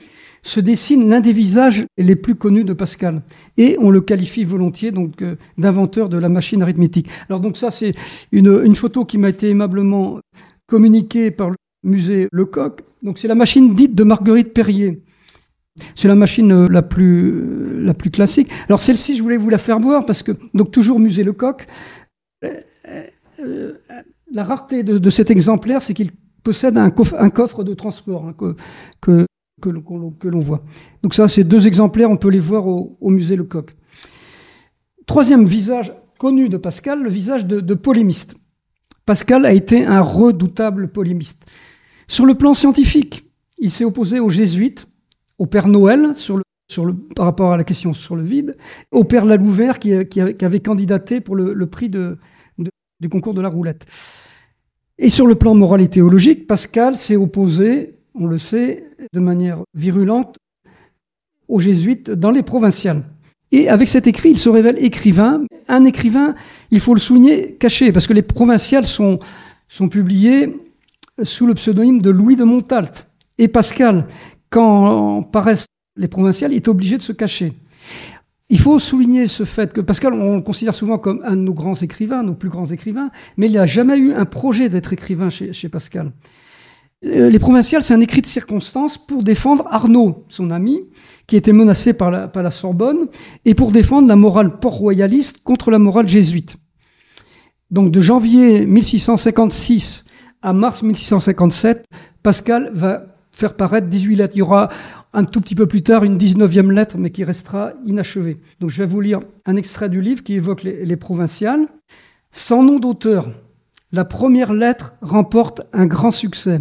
se dessine l'un des visages les plus connus de Pascal. Et on le qualifie volontiers donc euh, d'inventeur de la machine arithmétique. Alors donc ça, c'est une, photo qui m'a été aimablement communiquée par le musée Lecoq. Donc c'est la machine dite de Marguerite Perrier. C'est la machine euh, la plus, euh, la plus classique. Alors celle-ci, je voulais vous la faire voir parce que, donc toujours musée Lecoq, la rareté de, cet exemplaire, c'est qu'il possède un coffre, de transport hein, que, que, l'on voit. Donc ça, ces deux exemplaires, on peut les voir au, musée Lecoq. Troisième visage connu de Pascal, le visage de, polémiste. Pascal a été un redoutable polémiste. Sur le plan scientifique, il s'est opposé aux jésuites, au père Noël sur le, par rapport à la question sur le vide, au père Lalouvert qui, qui, avait candidaté pour le, prix de, du concours de la roulette. Et sur le plan moral et théologique, Pascal s'est opposé on le sait, de manière virulente aux jésuites dans les provinciales. Et avec cet écrit, il se révèle écrivain. Un écrivain, il faut le souligner, caché, parce que les provinciales sont, sont publiées sous le pseudonyme de Louis de Montalt. Et Pascal, quand paraissent les provinciales, est obligé de se cacher. Il faut souligner ce fait que Pascal, on le considère souvent comme un de nos grands écrivains, nos plus grands écrivains, mais il n'y a jamais eu un projet d'être écrivain chez Pascal. Euh, les provinciales, c'est un écrit de circonstance pour défendre Arnaud, son ami, qui était menacé par la, Sorbonne, et pour défendre la morale port-royaliste contre la morale jésuite. Donc de janvier 1656 à mars 1657, Pascal va faire paraître 18 lettres. Il y aura un tout petit peu plus tard une 19e lettre, mais qui restera inachevée. Donc je vais vous lire un extrait du livre qui évoque les provinciales. Sans nom d'auteur, la première lettre remporte un grand succès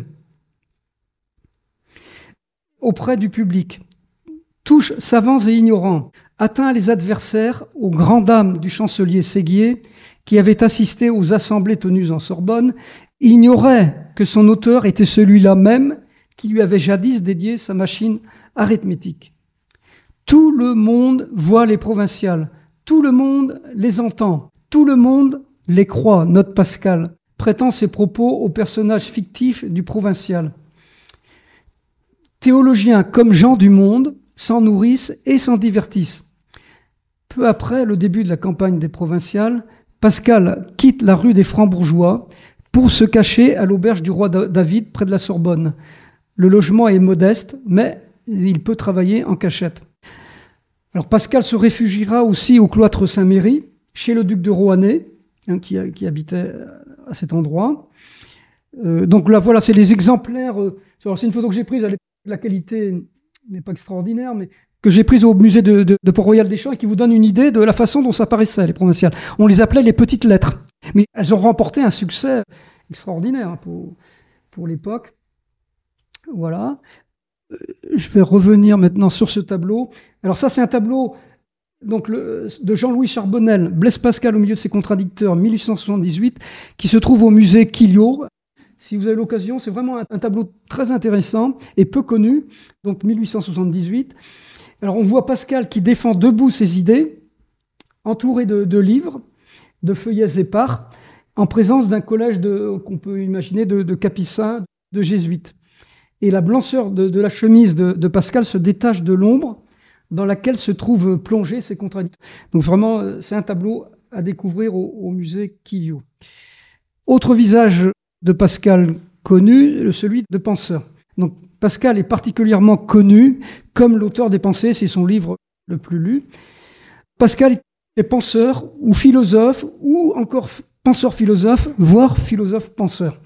auprès du public, touche savants et ignorants, atteint les adversaires aux grandes dames du chancelier Séguier, qui avait assisté aux assemblées tenues en Sorbonne, ignorait que son auteur était celui-là même qui lui avait jadis dédié sa machine arithmétique. Tout le monde voit les provinciales, tout le monde les entend, tout le monde les croit, note Pascal, prêtant ses propos au personnage fictif du provincial. Théologiens comme Jean du Monde s'en nourrissent et s'en divertissent. Peu après le début de la campagne des provinciales, Pascal quitte la rue des Francs-Bourgeois pour se cacher à l'auberge du roi David près de la Sorbonne. Le logement est modeste, mais il peut travailler en cachette. Alors Pascal se réfugiera aussi au cloître Saint-Méry, chez le duc de Roannay, hein, qui, habitait à cet endroit. Euh, donc là, voilà, c'est les exemplaires. Euh, c'est une photo que j'ai prise à l'époque la qualité n'est pas extraordinaire, mais que j'ai prise au musée de, Port-Royal des Champs et qui vous donne une idée de la façon dont ça paraissait, les provinciales. On les appelait les petites lettres. Mais elles ont remporté un succès extraordinaire pour, pour l'époque. Voilà. Euh, je vais revenir maintenant sur ce tableau. Alors ça, c'est un tableau donc de Jean-Louis Charbonnel, Blaise Pascal au milieu de ses contradicteurs, 1878, qui se trouve au musée Quillot, si vous avez l'occasion, c'est vraiment un, tableau très intéressant et peu connu, donc 1878. Alors on voit Pascal qui défend debout ses idées, entouré de, livres, de feuillets épars, en présence d'un collège qu'on peut imaginer de, capucins, de jésuites. Et la blancheur de, la chemise de, Pascal se détache de l'ombre dans laquelle se trouvent plongés ses contradicteurs. Donc vraiment, c'est un tableau à découvrir au, au musée Quillot. Autre visage Pascal connu, celui de Penseur. Donc Pascal est particulièrement connu comme l'auteur des pensées, c'est son livre le plus lu. Pascal est penseur ou philosophe ou encore penseur-philosophe, voire philosophe-penseur.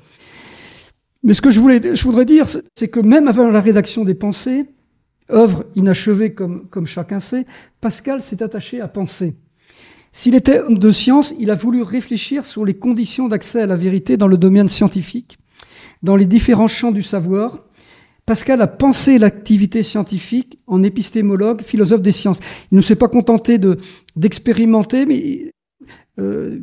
Mais ce que je, voudrais dire, c'est que même avant la rédaction des pensées, œuvre inachevée comme chacun sait, Pascal s'est attaché à penser. S'il était homme de science, il a voulu réfléchir sur les conditions d'accès à la vérité dans le domaine scientifique, dans les différents champs du savoir. Pascal a pensé l'activité scientifique en épistémologue, philosophe des sciences. Il ne s'est pas contenté de, d'expérimenter, mais euh,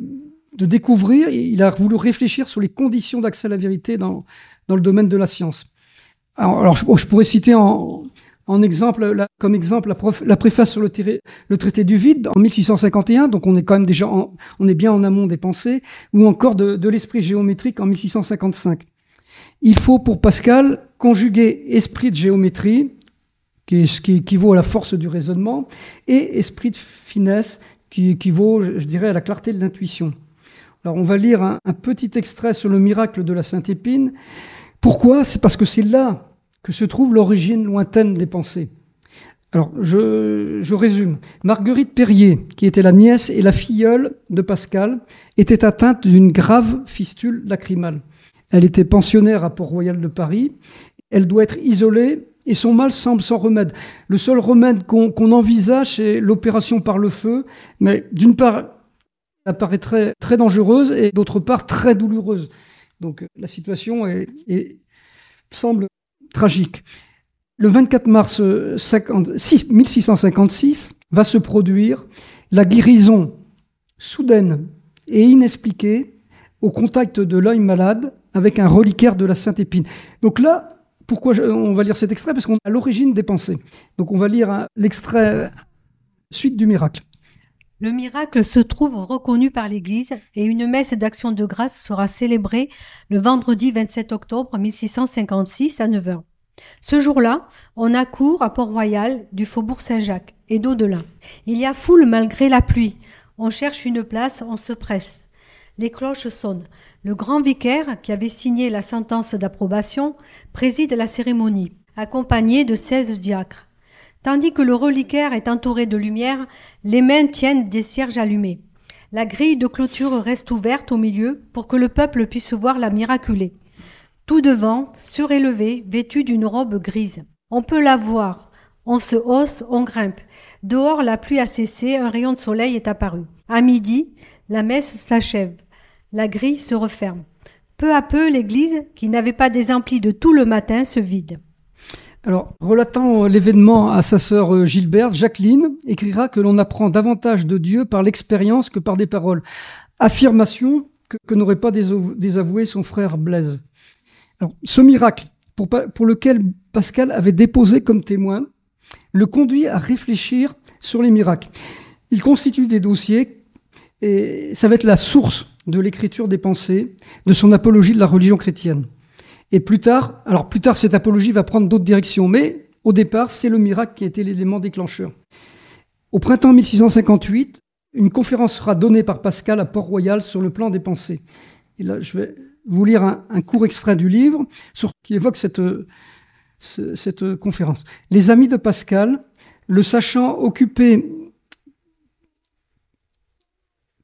de découvrir. Il a voulu réfléchir sur les conditions d'accès à la vérité dans, dans le domaine de la science. Alors, je pourrais citer en, en exemple, comme exemple, la, préface sur le, traité du vide en 1651, donc on est quand même déjà, on est bien en amont des pensées, ou encore de, l'esprit géométrique en 1655. Il faut pour Pascal conjuguer esprit de géométrie, qui, qui équivaut à la force du raisonnement, et esprit de finesse, qui équivaut, je dirais, à la clarté de l'intuition. Alors on va lire un petit extrait sur le miracle de la Sainte Épine. Pourquoi? C'est parce que c'est là que se trouve l'origine lointaine des pensées. Alors, je, résume. Marguerite Perrier, qui était la nièce et la filleule de Pascal, était atteinte d'une grave fistule lacrymale. Elle était pensionnaire à Port-Royal de Paris. Elle doit être isolée et son mal semble sans remède. Le seul remède qu'on envisage, c'est l'opération par le feu, mais d'une part, elle paraîtrait très dangereuse et d'autre part très douloureuse. Donc la situation semble tragique. Le 24 mars 1656 va se produire la guérison soudaine et inexpliquée au contact de l'œil malade avec un reliquaire de la Sainte Épine. Donc là, pourquoi on va lire cet extrait? Parce qu'on est à l'origine des pensées. Donc on va lire l'extrait suite du miracle. Le miracle se trouve reconnu par l'Église et une messe d'action de grâce sera célébrée le vendredi 27 octobre 1656 à 9h. Ce jour-là, on accourt à Port-Royal du faubourg Saint-Jacques et d'au-delà. Il y a foule malgré la pluie. On cherche une place, on se presse. Les cloches sonnent. Le grand vicaire, qui avait signé la sentence d'approbation, préside la cérémonie, accompagné de seize diacres. Tandis que le reliquaire est entouré de lumière, les mains tiennent des cierges allumés. La grille de clôture reste ouverte au milieu pour que le peuple puisse voir la miraculée. Tout devant, surélevé, vêtu d'une robe grise. On peut la voir. On se hausse, on grimpe. Dehors, la pluie a cessé, un rayon de soleil est apparu. À midi, la messe s'achève. La grille se referme. Peu à peu, l'église, qui n'avait pas des de tout le matin, se vide. Alors, relatant l'événement à sa sœur euh, Gilberte, Jacqueline écrira que l'on apprend davantage de Dieu par l'expérience que par des paroles. Affirmation que, n'aurait pas désavoué son frère Blaise. Alors, ce miracle, pour, pour lequel Pascal avait déposé comme témoin, le conduit à réfléchir sur les miracles. Il constitue des dossiers et ça va être la source de l'écriture des pensées, de son apologie de la religion chrétienne. Et plus tard, alors plus tard, cette apologie va prendre d'autres directions, mais au départ, c'est le miracle qui a été l'élément déclencheur. Au printemps 1658, une conférence sera donnée par Pascal à Port-Royal sur le plan des pensées. Et là, je vais vous lire un, court extrait du livre sur, qui évoque cette, cette conférence. Les amis de Pascal, le sachant occupé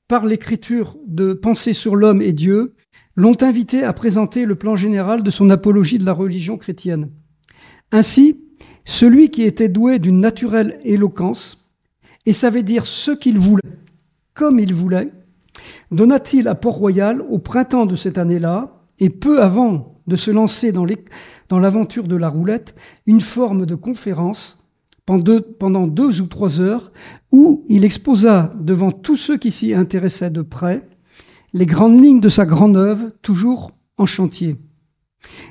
par l'écriture de Pensées sur l'homme et Dieu, l'ont invité à présenter le plan général de son apologie de la religion chrétienne. Ainsi, celui qui était doué d'une naturelle éloquence et savait dire ce qu'il voulait, comme il voulait, donna-t-il à Port-Royal au printemps de cette année-là, et peu avant de se lancer dans l'aventure de la roulette, une forme de conférence pendant deux ou trois heures où il exposa devant tous ceux qui s'y intéressaient de près les grandes lignes de sa grande œuvre, toujours en chantier.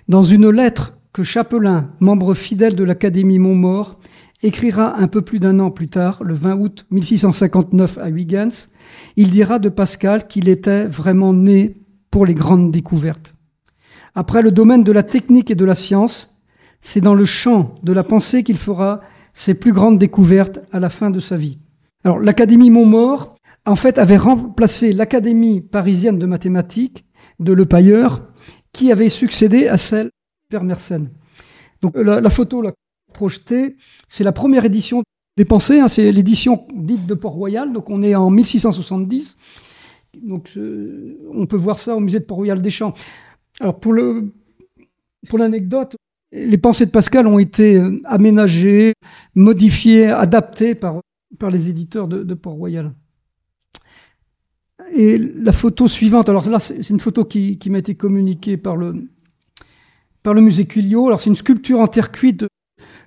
Dans une lettre que Chapelain, membre fidèle de l'Académie Montmort, écrira un peu plus d'un an plus tard, le 20 août 1659 à Huygens, il dira de Pascal qu'il était vraiment né pour les grandes découvertes. Après le domaine de la technique et de la science, c'est dans le champ de la pensée qu'il fera ses plus grandes découvertes à la fin de sa vie. Alors, l'Académie Montmort, en fait, avait remplacé l'Académie parisienne de mathématiques de Le Pailleur, qui avait succédé à celle de Père Mersenne. Donc, la, photo là, projetée, c'est la première édition des pensées, hein, c'est l'édition dite de Port-Royal, donc on est en 1670. Donc, euh, on peut voir ça au musée de Port-Royal des Champs. Alors, pour le, pour l'anecdote, les pensées de Pascal ont été euh, aménagées, modifiées, adaptées par, par les éditeurs de, Port-Royal. Et la photo suivante, alors là, c'est une photo qui, m'a été communiquée par le, par le musée Cuillot. Alors, c'est une sculpture en terre cuite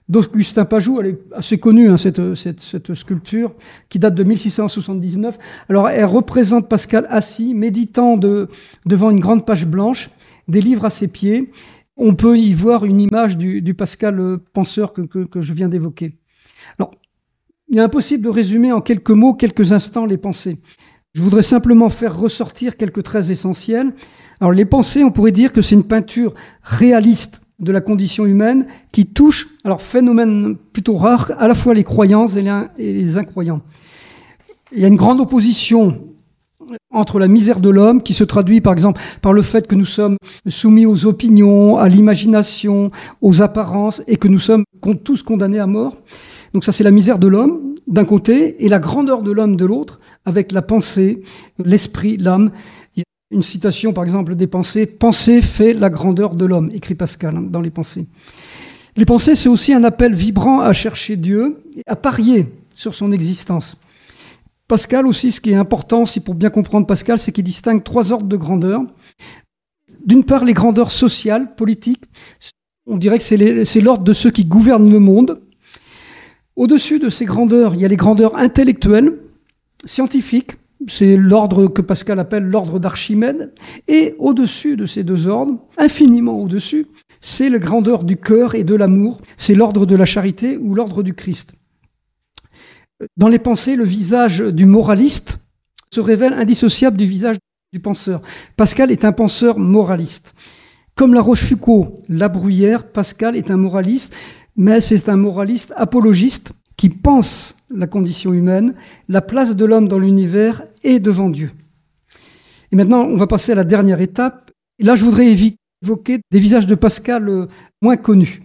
d'Augustin Pajou. Elle est assez connue, hein, cette, cette, sculpture, qui date de 1679. Alors, elle représente Pascal assis, méditant de, devant une grande page blanche, des livres à ses pieds on peut y voir une image du, Pascal euh, penseur que, je viens d'évoquer. Alors, il est impossible de résumer en quelques mots, quelques instants les pensées. Je voudrais simplement faire ressortir quelques traits essentiels. Alors, les pensées, on pourrait dire que c'est une peinture réaliste de la condition humaine qui touche, alors phénomène plutôt rare, à la fois les croyants et les incroyants. Il y a une grande opposition entre la misère de l'homme, qui se traduit par exemple par le fait que nous sommes soumis aux opinions, à l'imagination, aux apparences, et que nous sommes tous condamnés à mort. Donc ça, c'est la misère de l'homme d'un côté, et la grandeur de l'homme de l'autre, avec la pensée, l'esprit, l'âme. Une citation, par exemple, des pensées. Penser fait la grandeur de l'homme, écrit Pascal hein, dans les pensées. Les pensées, c'est aussi un appel vibrant à chercher Dieu, à parier sur son existence. Pascal aussi, ce qui est important, c'est pour bien comprendre Pascal, c'est qu'il distingue trois ordres de grandeur. D'une part, les grandeurs sociales, politiques. On dirait que c'est l'ordre de ceux qui gouvernent le monde. Au-dessus de ces grandeurs, il y a les grandeurs intellectuelles, scientifiques. C'est l'ordre que Pascal appelle l'ordre d'Archimède. Et au-dessus de ces deux ordres, infiniment au-dessus, c'est la grandeur du cœur et de l'amour. C'est l'ordre de la charité ou l'ordre du Christ. Dans les pensées, le visage du moraliste se révèle indissociable du visage du penseur. Pascal est un penseur moraliste. Comme la Rochefoucauld, la Bruyère, Pascal est un moraliste, mais c'est un moraliste apologiste qui pense la condition humaine, la place de l'homme dans l'univers et devant Dieu. Et maintenant, on va passer à la dernière étape. Et là, je voudrais évoquer des visages de Pascal euh, moins connus.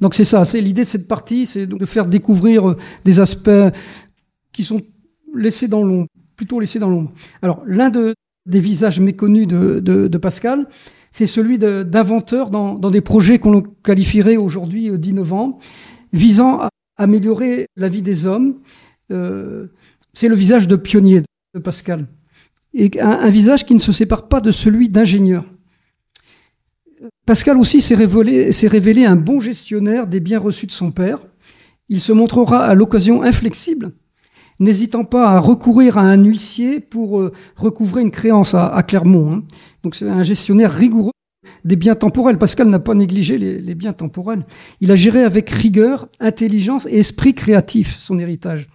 Donc c'est ça, c'est l'idée de cette partie, c'est de faire découvrir euh, des aspects qui sont laissés dans l'ombre, plutôt laissés dans l'ombre. Alors l'un des visages méconnus de, Pascal, c'est celui d'inventeur dans, des projets qu'on qualifierait aujourd'hui euh, d'innovants, visant à améliorer la vie des hommes. c'est le visage de pionnier de Pascal un, visage qui ne se sépare pas de celui d'ingénieur. Pascal aussi s'est révélé, un bon gestionnaire des biens reçus de son père. Il se montrera à l'occasion inflexible, n'hésitant pas à recourir à un huissier pour euh, recouvrer une créance à, Clermont. Donc c'est un gestionnaire rigoureux des biens temporels. Pascal n'a pas négligé les, biens temporels. Il a géré avec rigueur, intelligence et esprit créatif son héritage.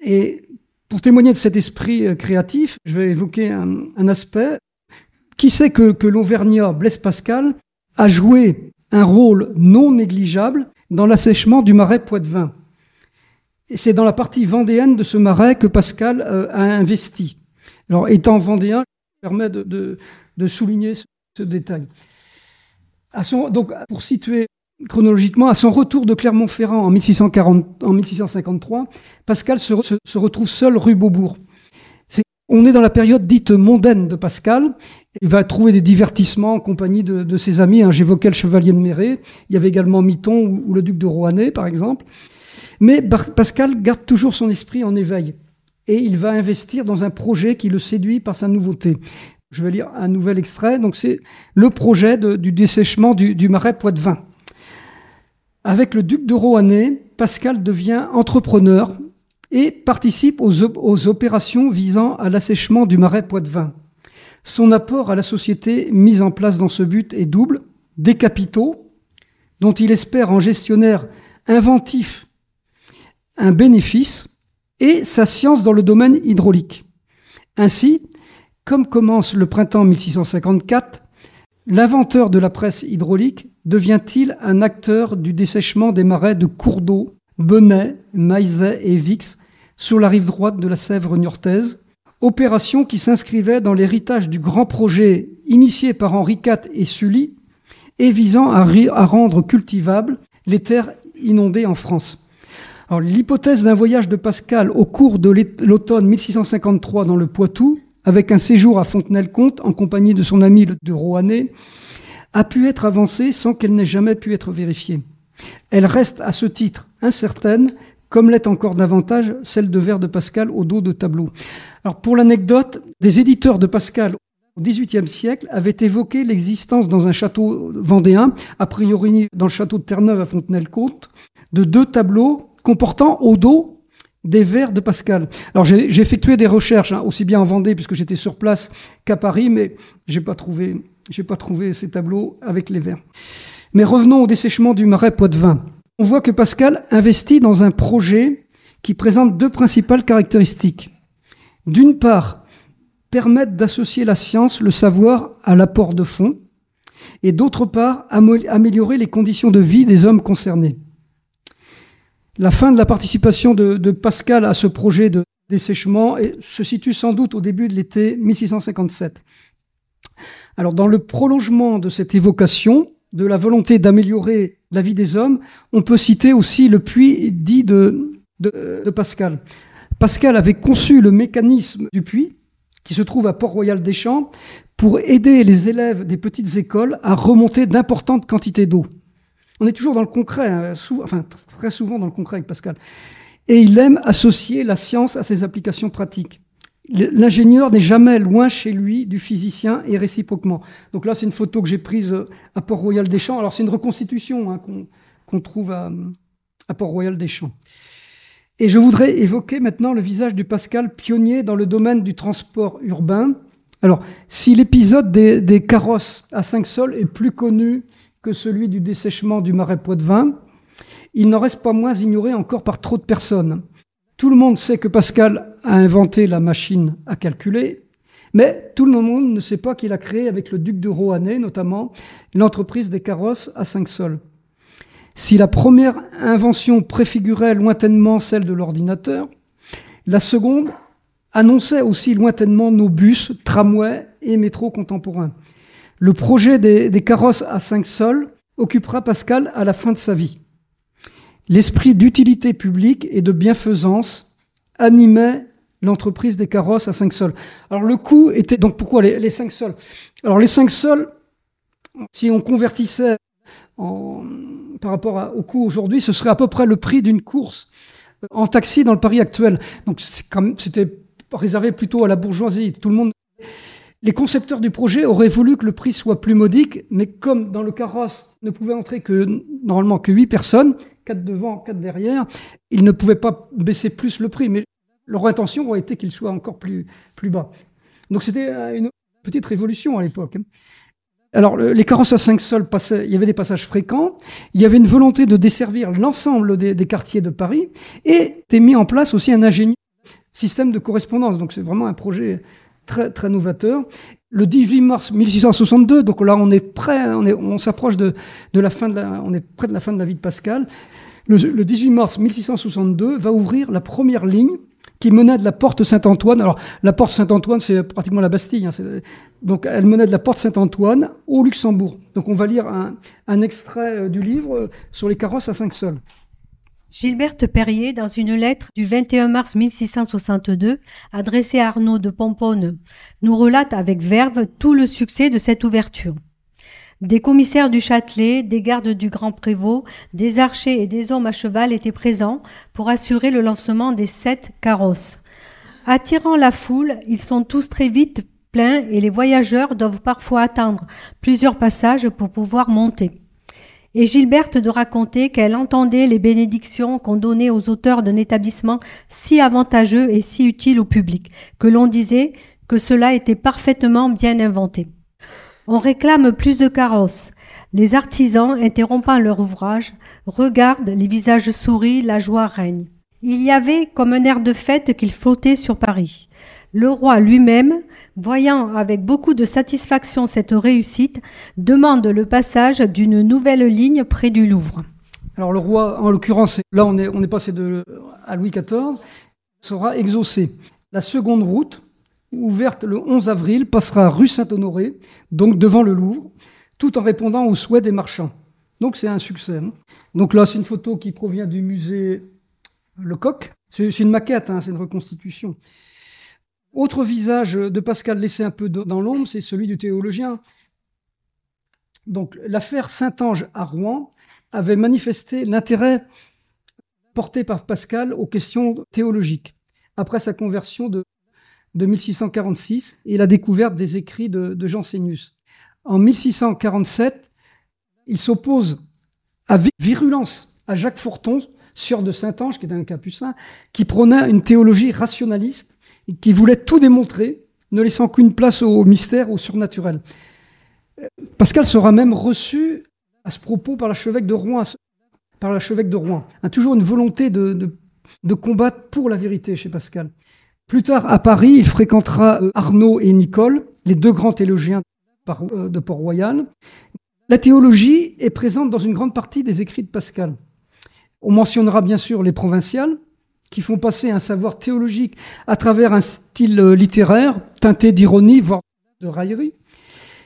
Et pour témoigner de cet esprit euh, créatif, je vais évoquer un, aspect. Qui sait que, l'Auvergnat Blaise Pascal a joué un rôle non négligeable dans l'assèchement du marais Poitevin? C'est dans la partie vendéenne de ce marais que Pascal euh, a investi. Alors, étant vendéen, permet de, souligner ce, détail. Donc, pour situer chronologiquement, à son retour de Clermont-Ferrand en, 1640, en 1653, Pascal se, retrouve seul rue Beaubourg. on est dans la période dite mondaine de Pascal. Il va trouver des divertissements en compagnie de, ses amis. Hein. J'évoquais le chevalier de Méré. Il y avait également Miton ou, le duc de Rohanais, par exemple. Mais Pascal garde toujours son esprit en éveil. Et il va investir dans un projet qui le séduit par sa nouveauté. Je vais lire un nouvel extrait. Donc, c'est le projet du dessèchement du, marais Poitevin. Avec le duc de Rohanais, Pascal devient entrepreneur et participe aux, opérations visant à l'assèchement du marais Poitevin. Son apport à la société mise en place dans ce but est double, des capitaux, dont il espère en gestionnaire inventif un bénéfice, et sa science dans le domaine hydraulique. Ainsi, comme commence le printemps 1654, l'inventeur de la presse hydraulique devient-il un acteur du dessèchement des marais de cours d'eau, Benet, Maizet et Vix sur la rive droite de la Sèvre niortaise, opération qui s'inscrivait dans l'héritage du grand projet initié par Henri IV et Sully et visant à, rendre cultivables les terres inondées en France. L'hypothèse d'un voyage de Pascal au cours de l'automne 1653 dans le Poitou, avec un séjour à Fontenay-le-Comte en compagnie de son ami de Rohannet, a pu être avancée sans qu'elle n'ait jamais pu être vérifiée. Elle reste à ce titre incertaine, comme l'est encore davantage celle de vers de Pascal au dos de tableau. Pour l'anecdote, des éditeurs de Pascal au XVIIIe siècle avaient évoqué l'existence dans un château vendéen, a priori dans le château de Terre-Neuve à Fontenay-le-Comte, de deux tableaux comportant au dos des vers de Pascal. Alors j'ai effectué des recherches, hein, aussi bien en Vendée, puisque j'étais sur place, qu'à Paris, mais j'ai pas trouvé je n'ai pas trouvé ces tableaux avec les vers. Mais revenons au dessèchement du marais Poitevin. On voit que Pascal investit dans un projet qui présente deux principales caractéristiques. D'une part, permettre d'associer la science, le savoir à l'apport de fonds, et d'autre part, améliorer les conditions de vie des hommes concernés. La fin de la participation de, Pascal à ce projet de dessèchement se situe sans doute au début de l'été 1657. Alors, dans le prolongement de cette évocation, de la volonté d'améliorer la vie des hommes, on peut citer aussi le puits dit de, de, Pascal. Pascal avait conçu le mécanisme du puits, qui se trouve à Port-Royal des Champs, pour aider les élèves des petites écoles à remonter d'importantes quantités d'eau. On est toujours dans le concret, hein, enfin très souvent dans le concret avec Pascal. Et il aime associer la science à ses applications pratiques. L'ingénieur n'est jamais loin chez lui du physicien et réciproquement. Donc là, c'est une photo que j'ai prise à Port-Royal des Champs. Alors c'est une reconstitution hein, qu'on trouve à, Port-Royal des Champs. Et je voudrais évoquer maintenant le visage du Pascal pionnier dans le domaine du transport urbain. Alors, si l'épisode des, des, carrosses à cinq sols est plus connu que celui du dessèchement du marais Poitevin, il n'en reste pas moins ignoré encore par trop de personnes. Tout le monde sait que Pascal a inventé la machine à calculer, mais tout le monde ne sait pas qu'il a créé avec le duc de Rohanais, notamment, l'entreprise des carrosses à cinq sols. Si la première invention préfigurait lointainement celle de l'ordinateur, la seconde annonçait aussi lointainement nos bus, tramways et métros contemporains. Le projet des, carrosses à cinq sols occupera Pascal à la fin de sa vie. L'esprit d'utilité publique et de bienfaisance animait l'entreprise des carrosses à 5 sols. Alors le coût était donc pourquoi les, 5 sols? Alors les 5 sols, si on convertissait en, par rapport au coût aujourd'hui, ce serait à peu près le prix d'une course en taxi dans le Paris actuel. Donc c'était réservé plutôt à la bourgeoisie. Tout le monde. Les concepteurs du projet auraient voulu que le prix soit plus modique, mais comme dans le carrosse ne pouvait entrer que normalement que 8 personnes, 4 devant, 4 derrière, ils ne pouvaient pas baisser plus le prix. Mais leur intention aurait été qu'il soit encore plus, plus bas. Donc c'était une petite révolution à l'époque. Hein. Alors, les carrosses à 5 sols passaient, il y avait des passages fréquents, il y avait une volonté de desservir l'ensemble des, quartiers de Paris, et était mis en place aussi un ingénieux système de correspondance. Donc, c'est vraiment un projet très, très novateur. Le 18 mars 1662, donc là, on est prêt, on, s'approche de, la fin de la, on est près de la fin de la vie de Pascal. Le, le 18 mars 1662 va ouvrir la première ligne qui menait de la porte Saint-Antoine. Alors, la porte Saint-Antoine, c'est pratiquement la Bastille. Hein, donc, elle menait de la porte Saint-Antoine au Luxembourg. Donc, on va lire un, extrait euh, du livre euh, sur les carrosses à cinq sols. Gilberte Perrier, dans une lettre du 21 mars 1662, adressée à Arnaud de Pomponne, nous relate avec verve tout le succès de cette ouverture. Des commissaires du Châtelet, des gardes du Grand Prévôt, des archers et des hommes à cheval étaient présents pour assurer le lancement des sept carrosses. Attirant la foule, ils sont tous très vite pleins et les voyageurs doivent parfois attendre plusieurs passages pour pouvoir monter. Et Gilberte de raconter qu'elle entendait les bénédictions qu'on donnait aux auteurs d'un établissement si avantageux et si utile au public, que l'on disait que cela était parfaitement bien inventé. On réclame plus de carrosses. Les artisans, interrompant leur ouvrage, regardent les visages souris, la joie règne. Il y avait comme un air de fête qu'il flottait sur Paris. Le roi lui-même, voyant avec beaucoup de satisfaction cette réussite, demande le passage d'une nouvelle ligne près du Louvre. Alors le roi, en l'occurrence, là on est, passé de, à Louis XIV, sera exaucé. La seconde route, ouverte le 11 avril, passera rue Saint-Honoré, donc devant le Louvre, tout en répondant aux souhaits des marchands. Donc c'est un succès. Hein. Donc là, c'est une photo qui provient du musée Lecoq. C'est une maquette, hein, c'est une reconstitution. Autre visage de Pascal laissé un peu dans l'ombre, c'est celui du théologien. Donc l'affaire Saint-Ange à Rouen avait manifesté l'intérêt porté par Pascal aux questions théologiques après sa conversion de de 1646 et la découverte des écrits de, de Jean Sénus. En 1647, il s'oppose à virulence à Jacques Forton, sieur de Saint-Ange, qui était un capucin, qui prônait une théologie rationaliste qui voulait tout démontrer, ne laissant qu'une place au mystère, au surnaturel. Pascal sera même reçu à ce propos par l'archevêque de Rouen, par l'archevêque de Rouen. A toujours une volonté de, de, de combattre pour la vérité chez Pascal. Plus tard, à Paris, il fréquentera euh, Arnaud et Nicole, les deux grands théologiens euh, de Port-Royal. La théologie est présente dans une grande partie des écrits de Pascal. On mentionnera bien sûr les provinciales, qui font passer un savoir théologique à travers un style euh, littéraire teinté d'ironie, voire de raillerie.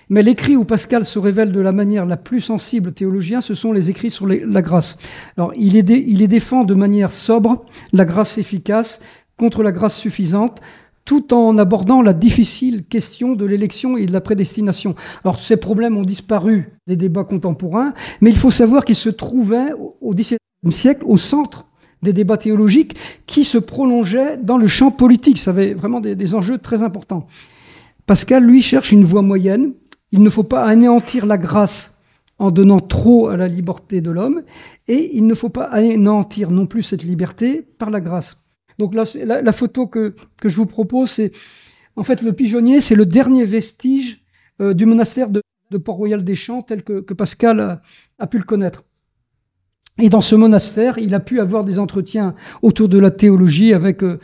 Mais l'écrit où Pascal se révèle de la manière la plus sensible théologien, ce sont les écrits sur la grâce. Alors, il il est défend de manière sobre la grâce efficace, contre la grâce suffisante, tout en abordant la difficile question de l'élection et de la prédestination. Alors ces problèmes ont disparu des débats contemporains, mais il faut savoir qu'ils se trouvaient au XVIIe siècle au centre des débats théologiques qui se prolongeaient dans le champ politique. Ça avait vraiment des, enjeux très importants. Pascal, lui, cherche une voie moyenne. Il ne faut pas anéantir la grâce en donnant trop à la liberté de l'homme, et il ne faut pas anéantir non plus cette liberté par la grâce. Donc la, photo que, que, je vous propose, c'est en fait le pigeonnier, c'est le dernier vestige euh, du monastère de, Port-Royal des Champs tel que Pascal a, pu le connaître. Et dans ce monastère, il a pu avoir des entretiens autour de la théologie avec, euh,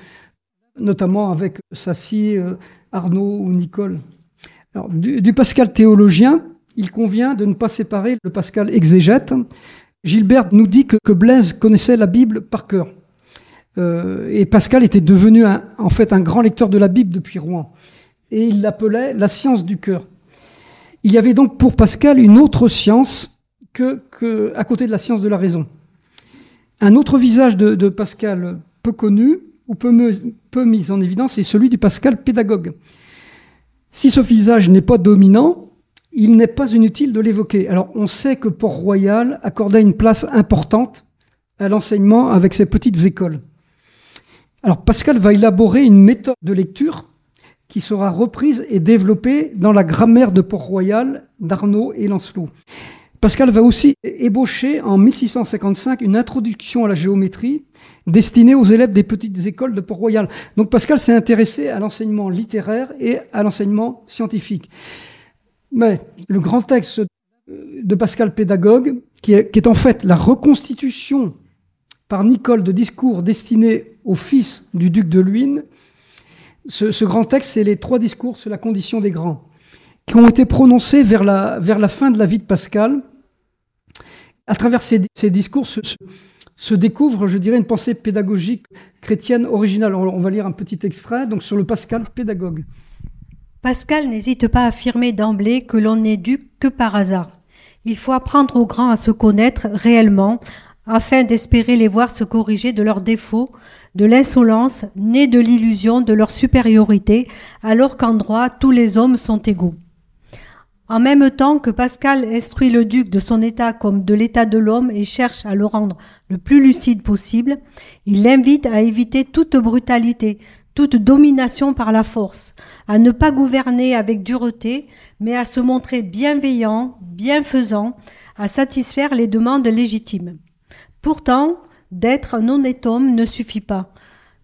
notamment avec Sassy, euh, Arnaud ou Nicole. Alors, du, Pascal théologien, il convient de ne pas séparer le Pascal exégète. Gilbert nous dit que, que Blaise connaissait la Bible par cœur. Euh, et Pascal était devenu en fait un grand lecteur de la Bible depuis Rouen. Et il l'appelait la science du cœur. Il y avait donc pour Pascal une autre science que, à côté de la science de la raison. Un autre visage de, de Pascal peu connu ou peu, peu mis en évidence est celui du Pascal pédagogue. Si ce visage n'est pas dominant, il n'est pas inutile de l'évoquer. Alors on sait que Port-Royal accordait une place importante à l'enseignement avec ses petites écoles. Alors Pascal va élaborer une méthode de lecture qui sera reprise et développée dans la grammaire de Port-Royal d'Arnaud et Lancelot. Pascal va aussi ébaucher en 1655 une introduction à la géométrie destinée aux élèves des petites écoles de Port-Royal. Donc Pascal s'est intéressé à l'enseignement littéraire et à l'enseignement scientifique. Mais le grand texte de Pascal pédagogue, qui est, en fait la reconstitution par Nicole de discours destinés au fils du duc de Luynes, ce, grand texte, c'est les trois discours sur la condition des grands, qui ont été prononcés vers la fin de la vie de Pascal, à travers ces, discours se, découvre, je dirais, une pensée pédagogique chrétienne originale. on va lire un petit extrait donc sur le Pascal pédagogue. Pascal n'hésite pas à affirmer d'emblée que l'on dû que par hasard. Il faut apprendre aux grands à se connaître réellement, afin d'espérer les voir se corriger de leurs défauts, de l'insolence née de l'illusion de leur supériorité, alors qu'en droit tous les hommes sont égaux. En même temps que Pascal instruit le duc de son état comme de l'état de l'homme et cherche à le rendre le plus lucide possible, il l'invite à éviter toute brutalité, toute domination par la force, à ne pas gouverner avec dureté, mais à se montrer bienveillant, bienfaisant, à satisfaire les demandes légitimes. Pourtant, d'être un honnête homme ne suffit pas.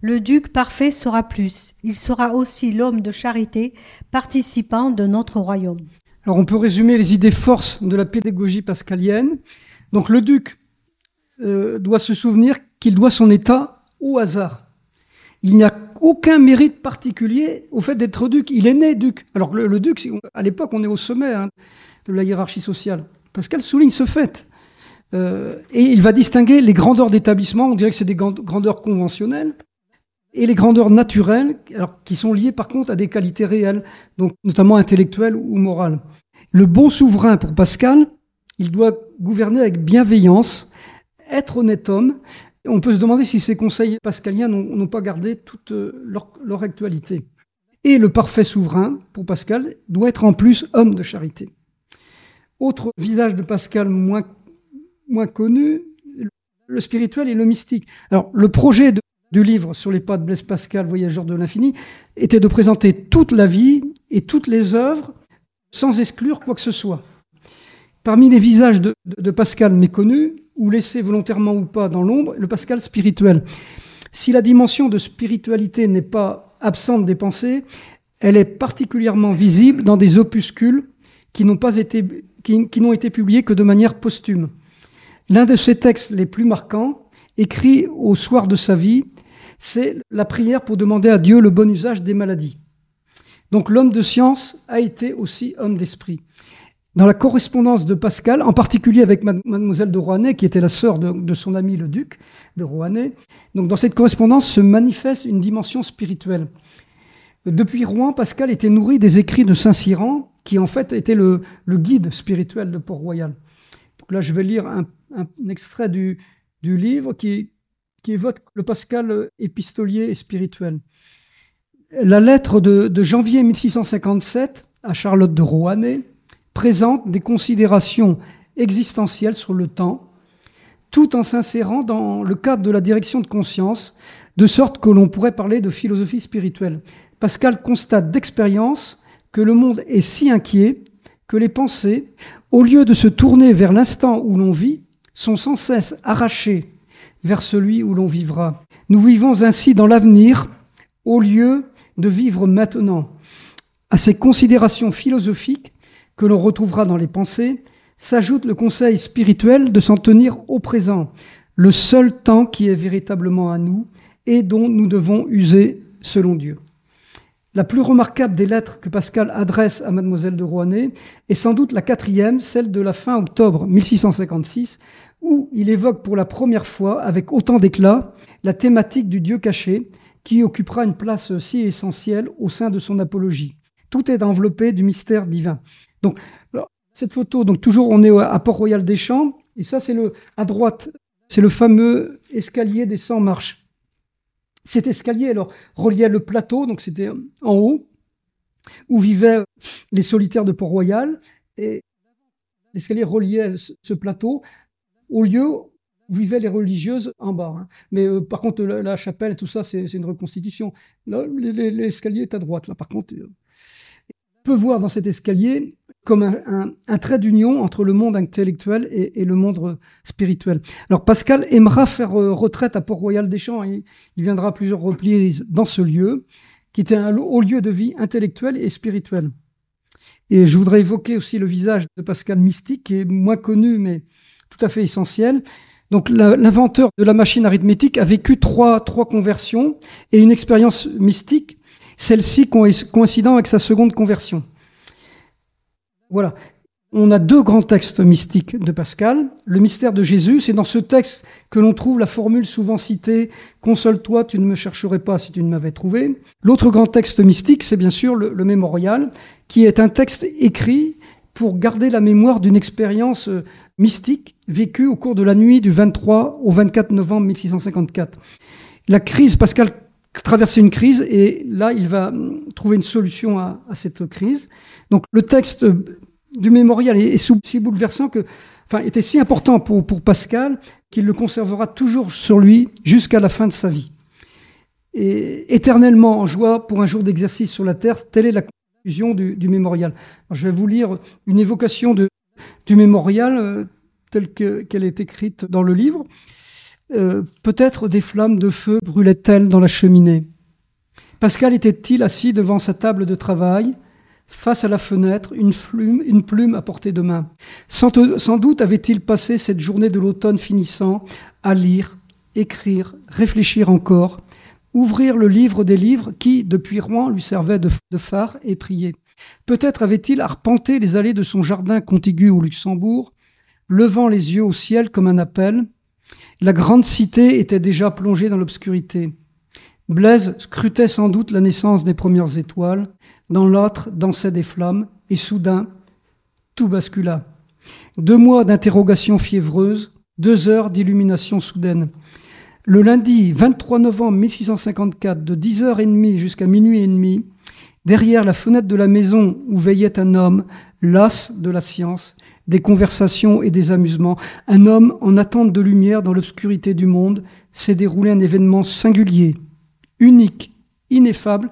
Le duc parfait sera plus, il sera aussi l'homme de charité, participant de notre royaume. Alors on peut résumer les idées forces de la pédagogie pascalienne. Donc le duc euh, doit se souvenir qu'il doit son état au hasard. Il n'y a aucun mérite particulier au fait d'être duc. Il est né duc. Alors le, duc, à l'époque, on est au sommet hein, de la hiérarchie sociale. Pascal souligne ce fait. Euh, et il va distinguer les grandeurs d'établissement, on dirait que c'est des grandeurs conventionnelles, et les grandeurs naturelles, alors, qui sont liées par contre à des qualités réelles, donc notamment intellectuelles ou morales. Le bon souverain pour Pascal, il doit gouverner avec bienveillance, être honnête homme. On peut se demander si ces conseils pascaliens n'ont pas gardé toute euh, leur, actualité. Et le parfait souverain, pour Pascal, doit être en plus homme de charité. Autre visage de Pascal moins, moins connu, le spirituel et le mystique. Alors, le projet de, du livre sur les pas de Blaise Pascal, Voyageur de l'infini, était de présenter toute la vie et toutes les œuvres sans exclure quoi que ce soit. Parmi les visages de, Pascal méconnus, ou laissés volontairement ou pas dans l'ombre, le Pascal spirituel. Si la dimension de spiritualité n'est pas absente des pensées, elle est particulièrement visible dans des opuscules qui n'ont pas été, qui n'ont été publiés que de manière posthume. L'un de ces textes les plus marquants, écrit au soir de sa vie, c'est la prière pour demander à Dieu le bon usage des maladies. Donc l'homme de science a été aussi homme d'esprit. Dans la correspondance de Pascal, en particulier avec mademoiselle de Rouanet, qui était la sœur de, son ami le duc de Rouanet, donc dans cette correspondance se manifeste une dimension spirituelle. Depuis Rouen, Pascal était nourri des écrits de Saint-Cyran, qui en fait était le, guide spirituel de Port-Royal. Là, je vais lire un, extrait du, livre qui, qui évoque le Pascal épistolier et spirituel. La lettre de, janvier 1657 à Charlotte de Rohannet présente des considérations existentielles sur le temps, tout en s'insérant dans le cadre de la direction de conscience, de sorte que l'on pourrait parler de philosophie spirituelle. Pascal constate d'expérience que le monde est si inquiet que les pensées, au lieu de se tourner vers l'instant où l'on vit, sont sans cesse arrachées vers celui où l'on vivra. Nous vivons ainsi dans l'avenir au lieu de vivre maintenant. À ces considérations philosophiques que l'on retrouvera dans les pensées, s'ajoute le conseil spirituel de s'en tenir au présent, le seul temps qui est véritablement à nous et dont nous devons user selon Dieu. La plus remarquable des lettres que Pascal adresse à mademoiselle de Rouanet est sans doute la quatrième, celle de la fin octobre 1656, où il évoque pour la première fois, avec autant d'éclat, la thématique du Dieu caché, qui occupera une place si essentielle au sein de son apologie. Tout est enveloppé du mystère divin. Donc, cette photo, donc toujours on est à Port-Royal des Champs, et ça c'est le à droite, c'est le fameux escalier des 100 marches. Cet escalier, alors, reliait le plateau, donc c'était en haut, où vivaient les solitaires de Port-Royal, et l'escalier reliait ce plateau au lieu où vivaient les religieuses en bas. Hein. Mais euh, par contre, la, chapelle et tout ça, c'est une reconstitution. L'escalier est à droite, là, par contre. Euh, on peut voir dans cet escalier comme un, trait d'union entre le monde intellectuel et, le monde spirituel. Alors Pascal aimera faire euh, retraite à Port-Royal des Champs. Il, viendra plusieurs reprises dans ce lieu, qui était un haut lieu de vie intellectuelle et spirituelle. Et je voudrais évoquer aussi le visage de Pascal mystique, qui est moins connu, mais tout à fait essentiel. Donc l'inventeur de la machine arithmétique a vécu trois, conversions et une expérience mystique, celle-ci coïncidant avec sa seconde conversion. Voilà. On a deux grands textes mystiques de Pascal. Le mystère de Jésus, c'est dans ce texte que l'on trouve la formule souvent citée Console-toi, tu ne me chercherais pas si tu ne m'avais trouvé. L'autre grand texte mystique, c'est bien sûr le, mémorial, qui est un texte écrit pour garder la mémoire d'une expérience euh, mystique vécue au cours de la nuit du 23 au 24 novembre 1654. La crise, Pascal traversait une crise et là, il va hum, trouver une solution à, cette crise. Donc le texte du mémorial est, si bouleversant que, enfin, était si important pour, pour Pascal qu'il le conservera toujours sur lui jusqu'à la fin de sa vie. Et éternellement en joie pour un jour d'exercice sur la terre, telle est la du, mémorial. je vais vous lire une évocation du mémorial euh, telle qu'elle est écrite dans le livre. Euh, peut-être des flammes de feu brûlaient-elles dans la cheminée. Pascal était-il assis devant sa table de travail, face à la fenêtre, une plume, à portée de main. Sans doute avait-il passé cette journée de l'automne finissant à lire, écrire, réfléchir encore, ouvrir le livre des livres qui, depuis Rouen, lui servait de, phare et prier. Peut-être avait-il arpenté les allées de son jardin contigu au Luxembourg, levant les yeux au ciel comme un appel, la grande cité était déjà plongée dans l'obscurité. Blaise scrutait sans doute la naissance des premières étoiles, dans l'autre dansaient des flammes, et soudain, tout bascula. Deux mois d'interrogation fiévreuse, deux heures d'illumination soudaine. Le lundi 23 novembre 1654, de 10h30 jusqu'à minuit et demi, derrière la fenêtre de la maison où veillait un homme, las de la science, des conversations et des amusements. Un homme en attente de lumière dans l'obscurité du monde s'est déroulé un événement singulier, unique, ineffable,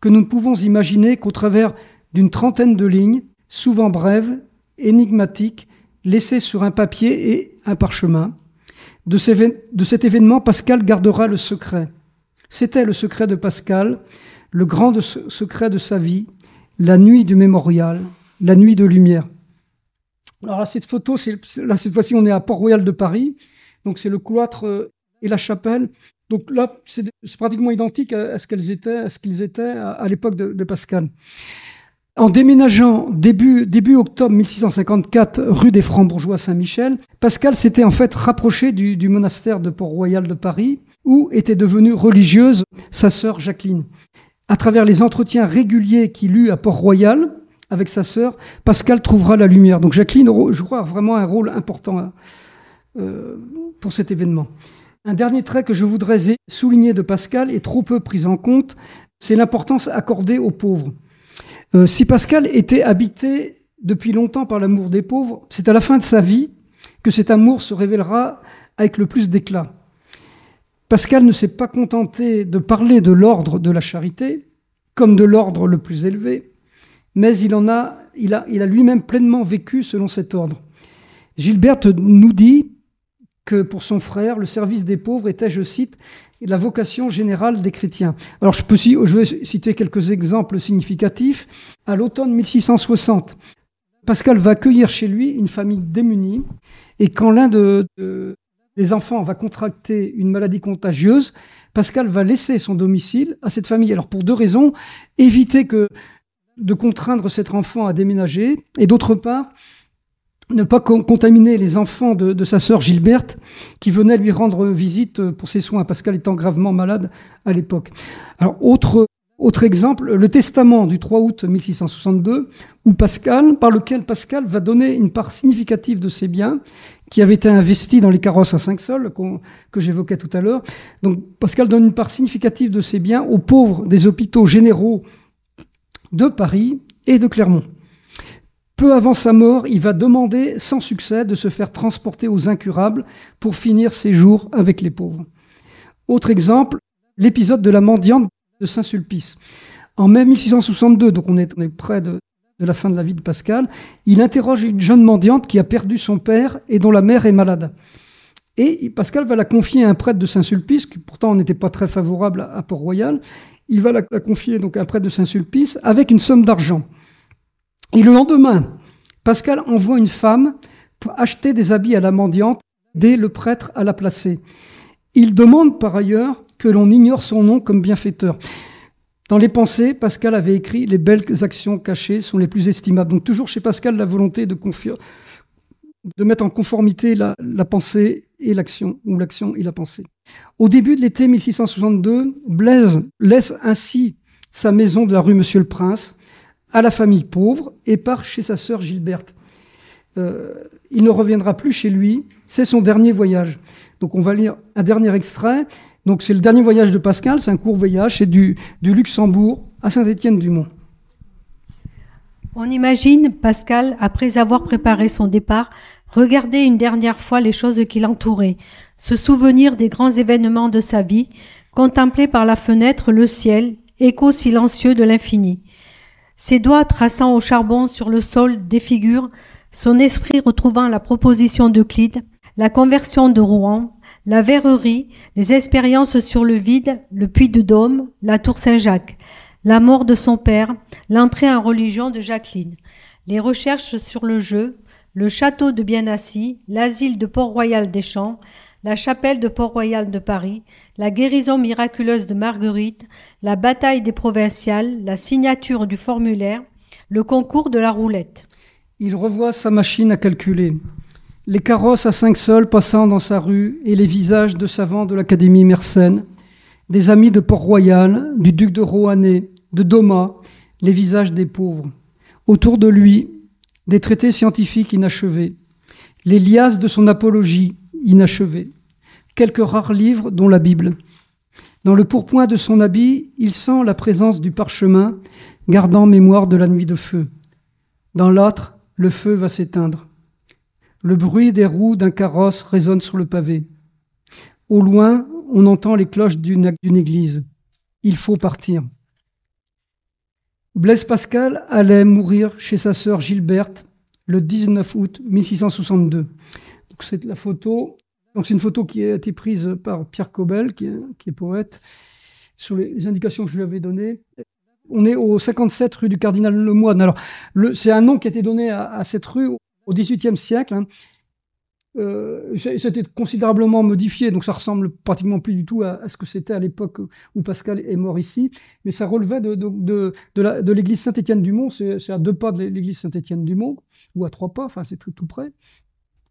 que nous ne pouvons imaginer qu'au travers d'une trentaine de lignes, souvent brèves, énigmatiques, laissées sur un papier et un parchemin. De, cet événement, Pascal gardera le secret. C'était le secret de Pascal, le grand secret de sa vie, la nuit du mémorial, la nuit de lumière. Alors là, cette photo, là, cette fois-ci, on est à Port-Royal de Paris. Donc, c'est le cloître euh, et la chapelle. Donc là, c'est pratiquement identique à, ce qu'elles étaient, à ce qu'ils étaient à, l'époque de, Pascal. En déménageant début, octobre 1654 rue des Francs-Bourgeois Saint-Michel, Pascal s'était en fait rapproché du, monastère de Port-Royal de Paris, où était devenue religieuse sa sœur Jacqueline. À travers les entretiens réguliers qu'il eut à Port-Royal, avec sa sœur, Pascal trouvera la lumière. Donc Jacqueline, je crois, a vraiment un rôle important euh, pour cet événement. Un dernier trait que je voudrais souligner de Pascal est trop peu pris en compte, c'est l'importance accordée aux pauvres. Euh, si Pascal était habité depuis longtemps par l'amour des pauvres, c'est à la fin de sa vie que cet amour se révélera avec le plus d'éclat. Pascal ne s'est pas contenté de parler de l'ordre de la charité, comme de l'ordre le plus élevé, mais il, en a, il a, il a lui-même pleinement vécu selon cet ordre. Gilberte nous dit que pour son frère, le service des pauvres était, je cite, la vocation générale des chrétiens. Alors je peux je vais citer quelques exemples significatifs. À l'automne 1660, Pascal va accueillir chez lui une famille démunie, et quand l'un de, des enfants va contracter une maladie contagieuse, Pascal va laisser son domicile à cette famille. Alors pour deux raisons, éviter que de contraindre cet enfant à déménager, et d'autre part, ne pas contaminer les enfants de, sa sœur Gilberte, qui venait lui rendre visite pour ses soins, Pascal étant gravement malade à l'époque. Alors, autre, autre exemple, le testament du 3 août 1662, où Pascal, par lequel Pascal va donner une part significative de ses biens, qui avaient été investis dans les carrosses à 5 sols que j'évoquais tout à l'heure. Donc Pascal donne une part significative de ses biens aux pauvres des hôpitaux généraux de Paris et de Clermont. Peu avant sa mort, il va demander sans succès de se faire transporter aux incurables pour finir ses jours avec les pauvres. Autre exemple, l'épisode de la mendiante de Saint-Sulpice. En mai 1662, donc on est, près de, la fin de la vie de Pascal, il interroge une jeune mendiante qui a perdu son père et dont la mère est malade. Et Pascal va la confier à un prêtre de Saint-Sulpice, qui pourtant n'était pas très favorable à Port-Royal. Il va la, confier donc à un prêtre de Saint-Sulpice avec une somme d'argent. Et le lendemain, Pascal envoie une femme pour acheter des habits à la mendiante, dès le prêtre à la placer. Il demande par ailleurs que l'on ignore son nom comme bienfaiteur. Dans les pensées, Pascal avait écrit Les belles actions cachées sont les plus estimables. Donc toujours chez Pascal, la volonté de, mettre en conformité la, la pensée et l'action, ou l'action et la pensée. Au début de l'été 1662, Blaise laisse ainsi sa maison de la rue Monsieur le Prince à la famille pauvre et part chez sa sœur Gilberte. Euh, il ne reviendra plus chez lui, c'est son dernier voyage. Donc on va lire un dernier extrait. Donc c'est le dernier voyage de Pascal, c'est un court voyage, c'est du, du Luxembourg à Saint-Étienne-du-Mont. On imagine Pascal, après avoir préparé son départ, regarder une dernière fois les choses qui l'entouraient, se souvenir des grands événements de sa vie, contempler par la fenêtre le ciel, écho silencieux de l'infini. Ses doigts traçant au charbon sur le sol défigurent, son esprit retrouvant la proposition d'Euclide, la conversion de Rouen, la verrerie, les expériences sur le vide, le puits de Dôme, la tour Saint-Jacques, la mort de son père, l'entrée en religion de Jacqueline, les recherches sur le jeu, le château de Bienassis, l'asile de Port-Royal des Champs, la chapelle de Port-Royal de Paris, la guérison miraculeuse de Marguerite, la bataille des provinciales, la signature du formulaire, le concours de la roulette. Il revoit sa machine à calculer, les carrosses à cinq sols passant dans sa rue et les visages de savants de l'Académie Mersenne, des amis de Port-Royal, du duc de Rohanné, de Doma, les visages des pauvres. Autour de lui, des traités scientifiques inachevés, les liasses de son apologie inachevée, quelques rares livres dont la Bible. Dans le pourpoint de son habit, il sent la présence du parchemin, gardant mémoire de la nuit de feu. Dans l'âtre, le feu va s'éteindre. Le bruit des roues d'un carrosse résonne sur le pavé. Au loin, on entend les cloches d'une église. Il faut partir. Blaise Pascal allait mourir chez sa sœur Gilberte le 19 août 1662. C'est la photo donc c'est une photo qui a été prise par Pierre Cobel, qui est, poète, sur les, indications que je lui avais données. On est au 57 rue du Cardinal Lemoine. Alors, c'est un nom qui a été donné à, cette rue au XVIIIe siècle. Hein. Euh, c'était considérablement modifié, donc ça ressemble pratiquement plus du tout à, ce que c'était à l'époque où Pascal est mort ici, mais ça relevait de, de, l'église Saint-Étienne-du-Mont, c'est à deux pas de l'église Saint-Étienne-du-Mont, ou à trois pas, enfin c'est tout, tout près.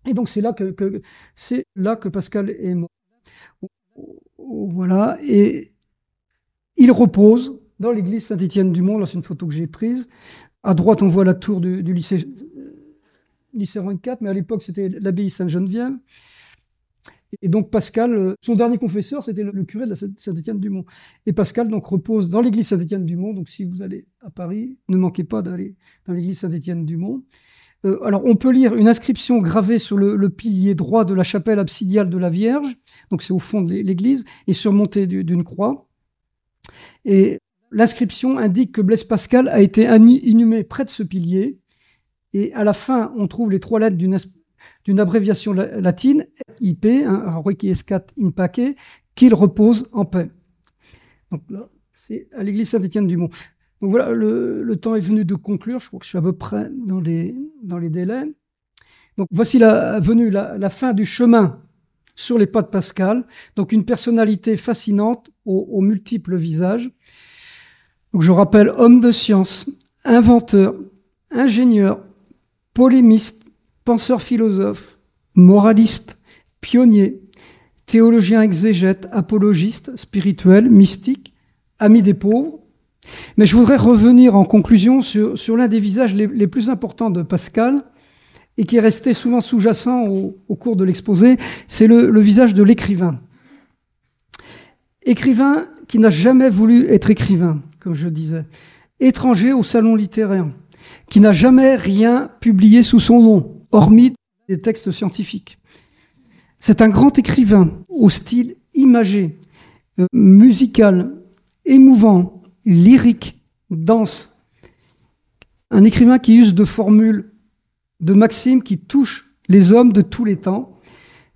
Et donc c'est là que, c'est là que Pascal est mort. Voilà, et il repose dans l'église Saint-Étienne-du-Mont. Là, c'est une photo que j'ai prise. À droite, on voit la tour du, lycée, lycée 24, mais à l'époque, c'était l'abbaye Sainte-Geneviève. Et donc Pascal, son dernier confesseur, c'était le, curé de Saint-Étienne-du-Mont. Et Pascal donc repose dans l'église Saint-Étienne-du-Mont. Donc si vous allez à Paris, ne manquez pas d'aller dans l'église Saint-Étienne-du-Mont. Euh, alors, on peut lire une inscription gravée sur le, pilier droit de la chapelle absidiale de la Vierge, donc c'est au fond de l'église, et surmontée d'une croix. Et l'inscription indique que Blaise Pascal a été inhumé près de ce pilier, et à la fin, on trouve les trois lettres d'une abréviation latine, IP, hein, Requiescat in pace, qu'il repose en paix. Donc c'est à l'église Saint-Étienne-du-Mont. Donc voilà, le, temps est venu de conclure. Je crois que je suis à peu près dans les, délais. Donc voici la, venue la, fin du chemin sur les pas de Pascal. Donc une personnalité fascinante aux, multiples visages. Donc je rappelle homme de science, inventeur, ingénieur, polémiste, penseur philosophe, moraliste, pionnier, théologien exégète, apologiste, spirituel, mystique, ami des pauvres. Mais je voudrais revenir en conclusion sur, l'un des visages les, plus importants de Pascal et qui est resté souvent sous-jacent au, cours de l'exposé, c'est le visage de l'écrivain. Écrivain qui n'a jamais voulu être écrivain, comme je disais. Étranger au salon littéraire, qui n'a jamais rien publié sous son nom, hormis des textes scientifiques. C'est un grand écrivain au style imagé, euh, musical, émouvant, lyrique, dense. Un écrivain qui use de formules, de maximes qui touchent les hommes de tous les temps,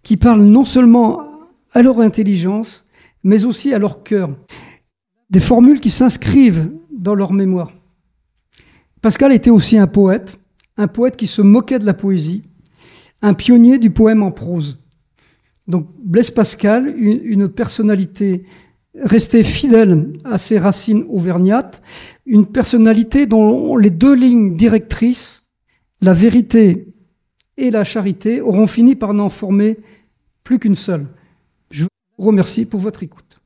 qui parle non seulement à leur intelligence, mais aussi à leur cœur. Des formules qui s'inscrivent dans leur mémoire. Pascal était aussi un poète, un poète qui se moquait de la poésie, un pionnier du poème en prose. Donc Blaise Pascal, une, personnalité restée fidèle à ses racines auvergnates, une personnalité dont les deux lignes directrices, la vérité et la charité, auront fini par n'en former plus qu'une seule. Je vous remercie pour votre écoute.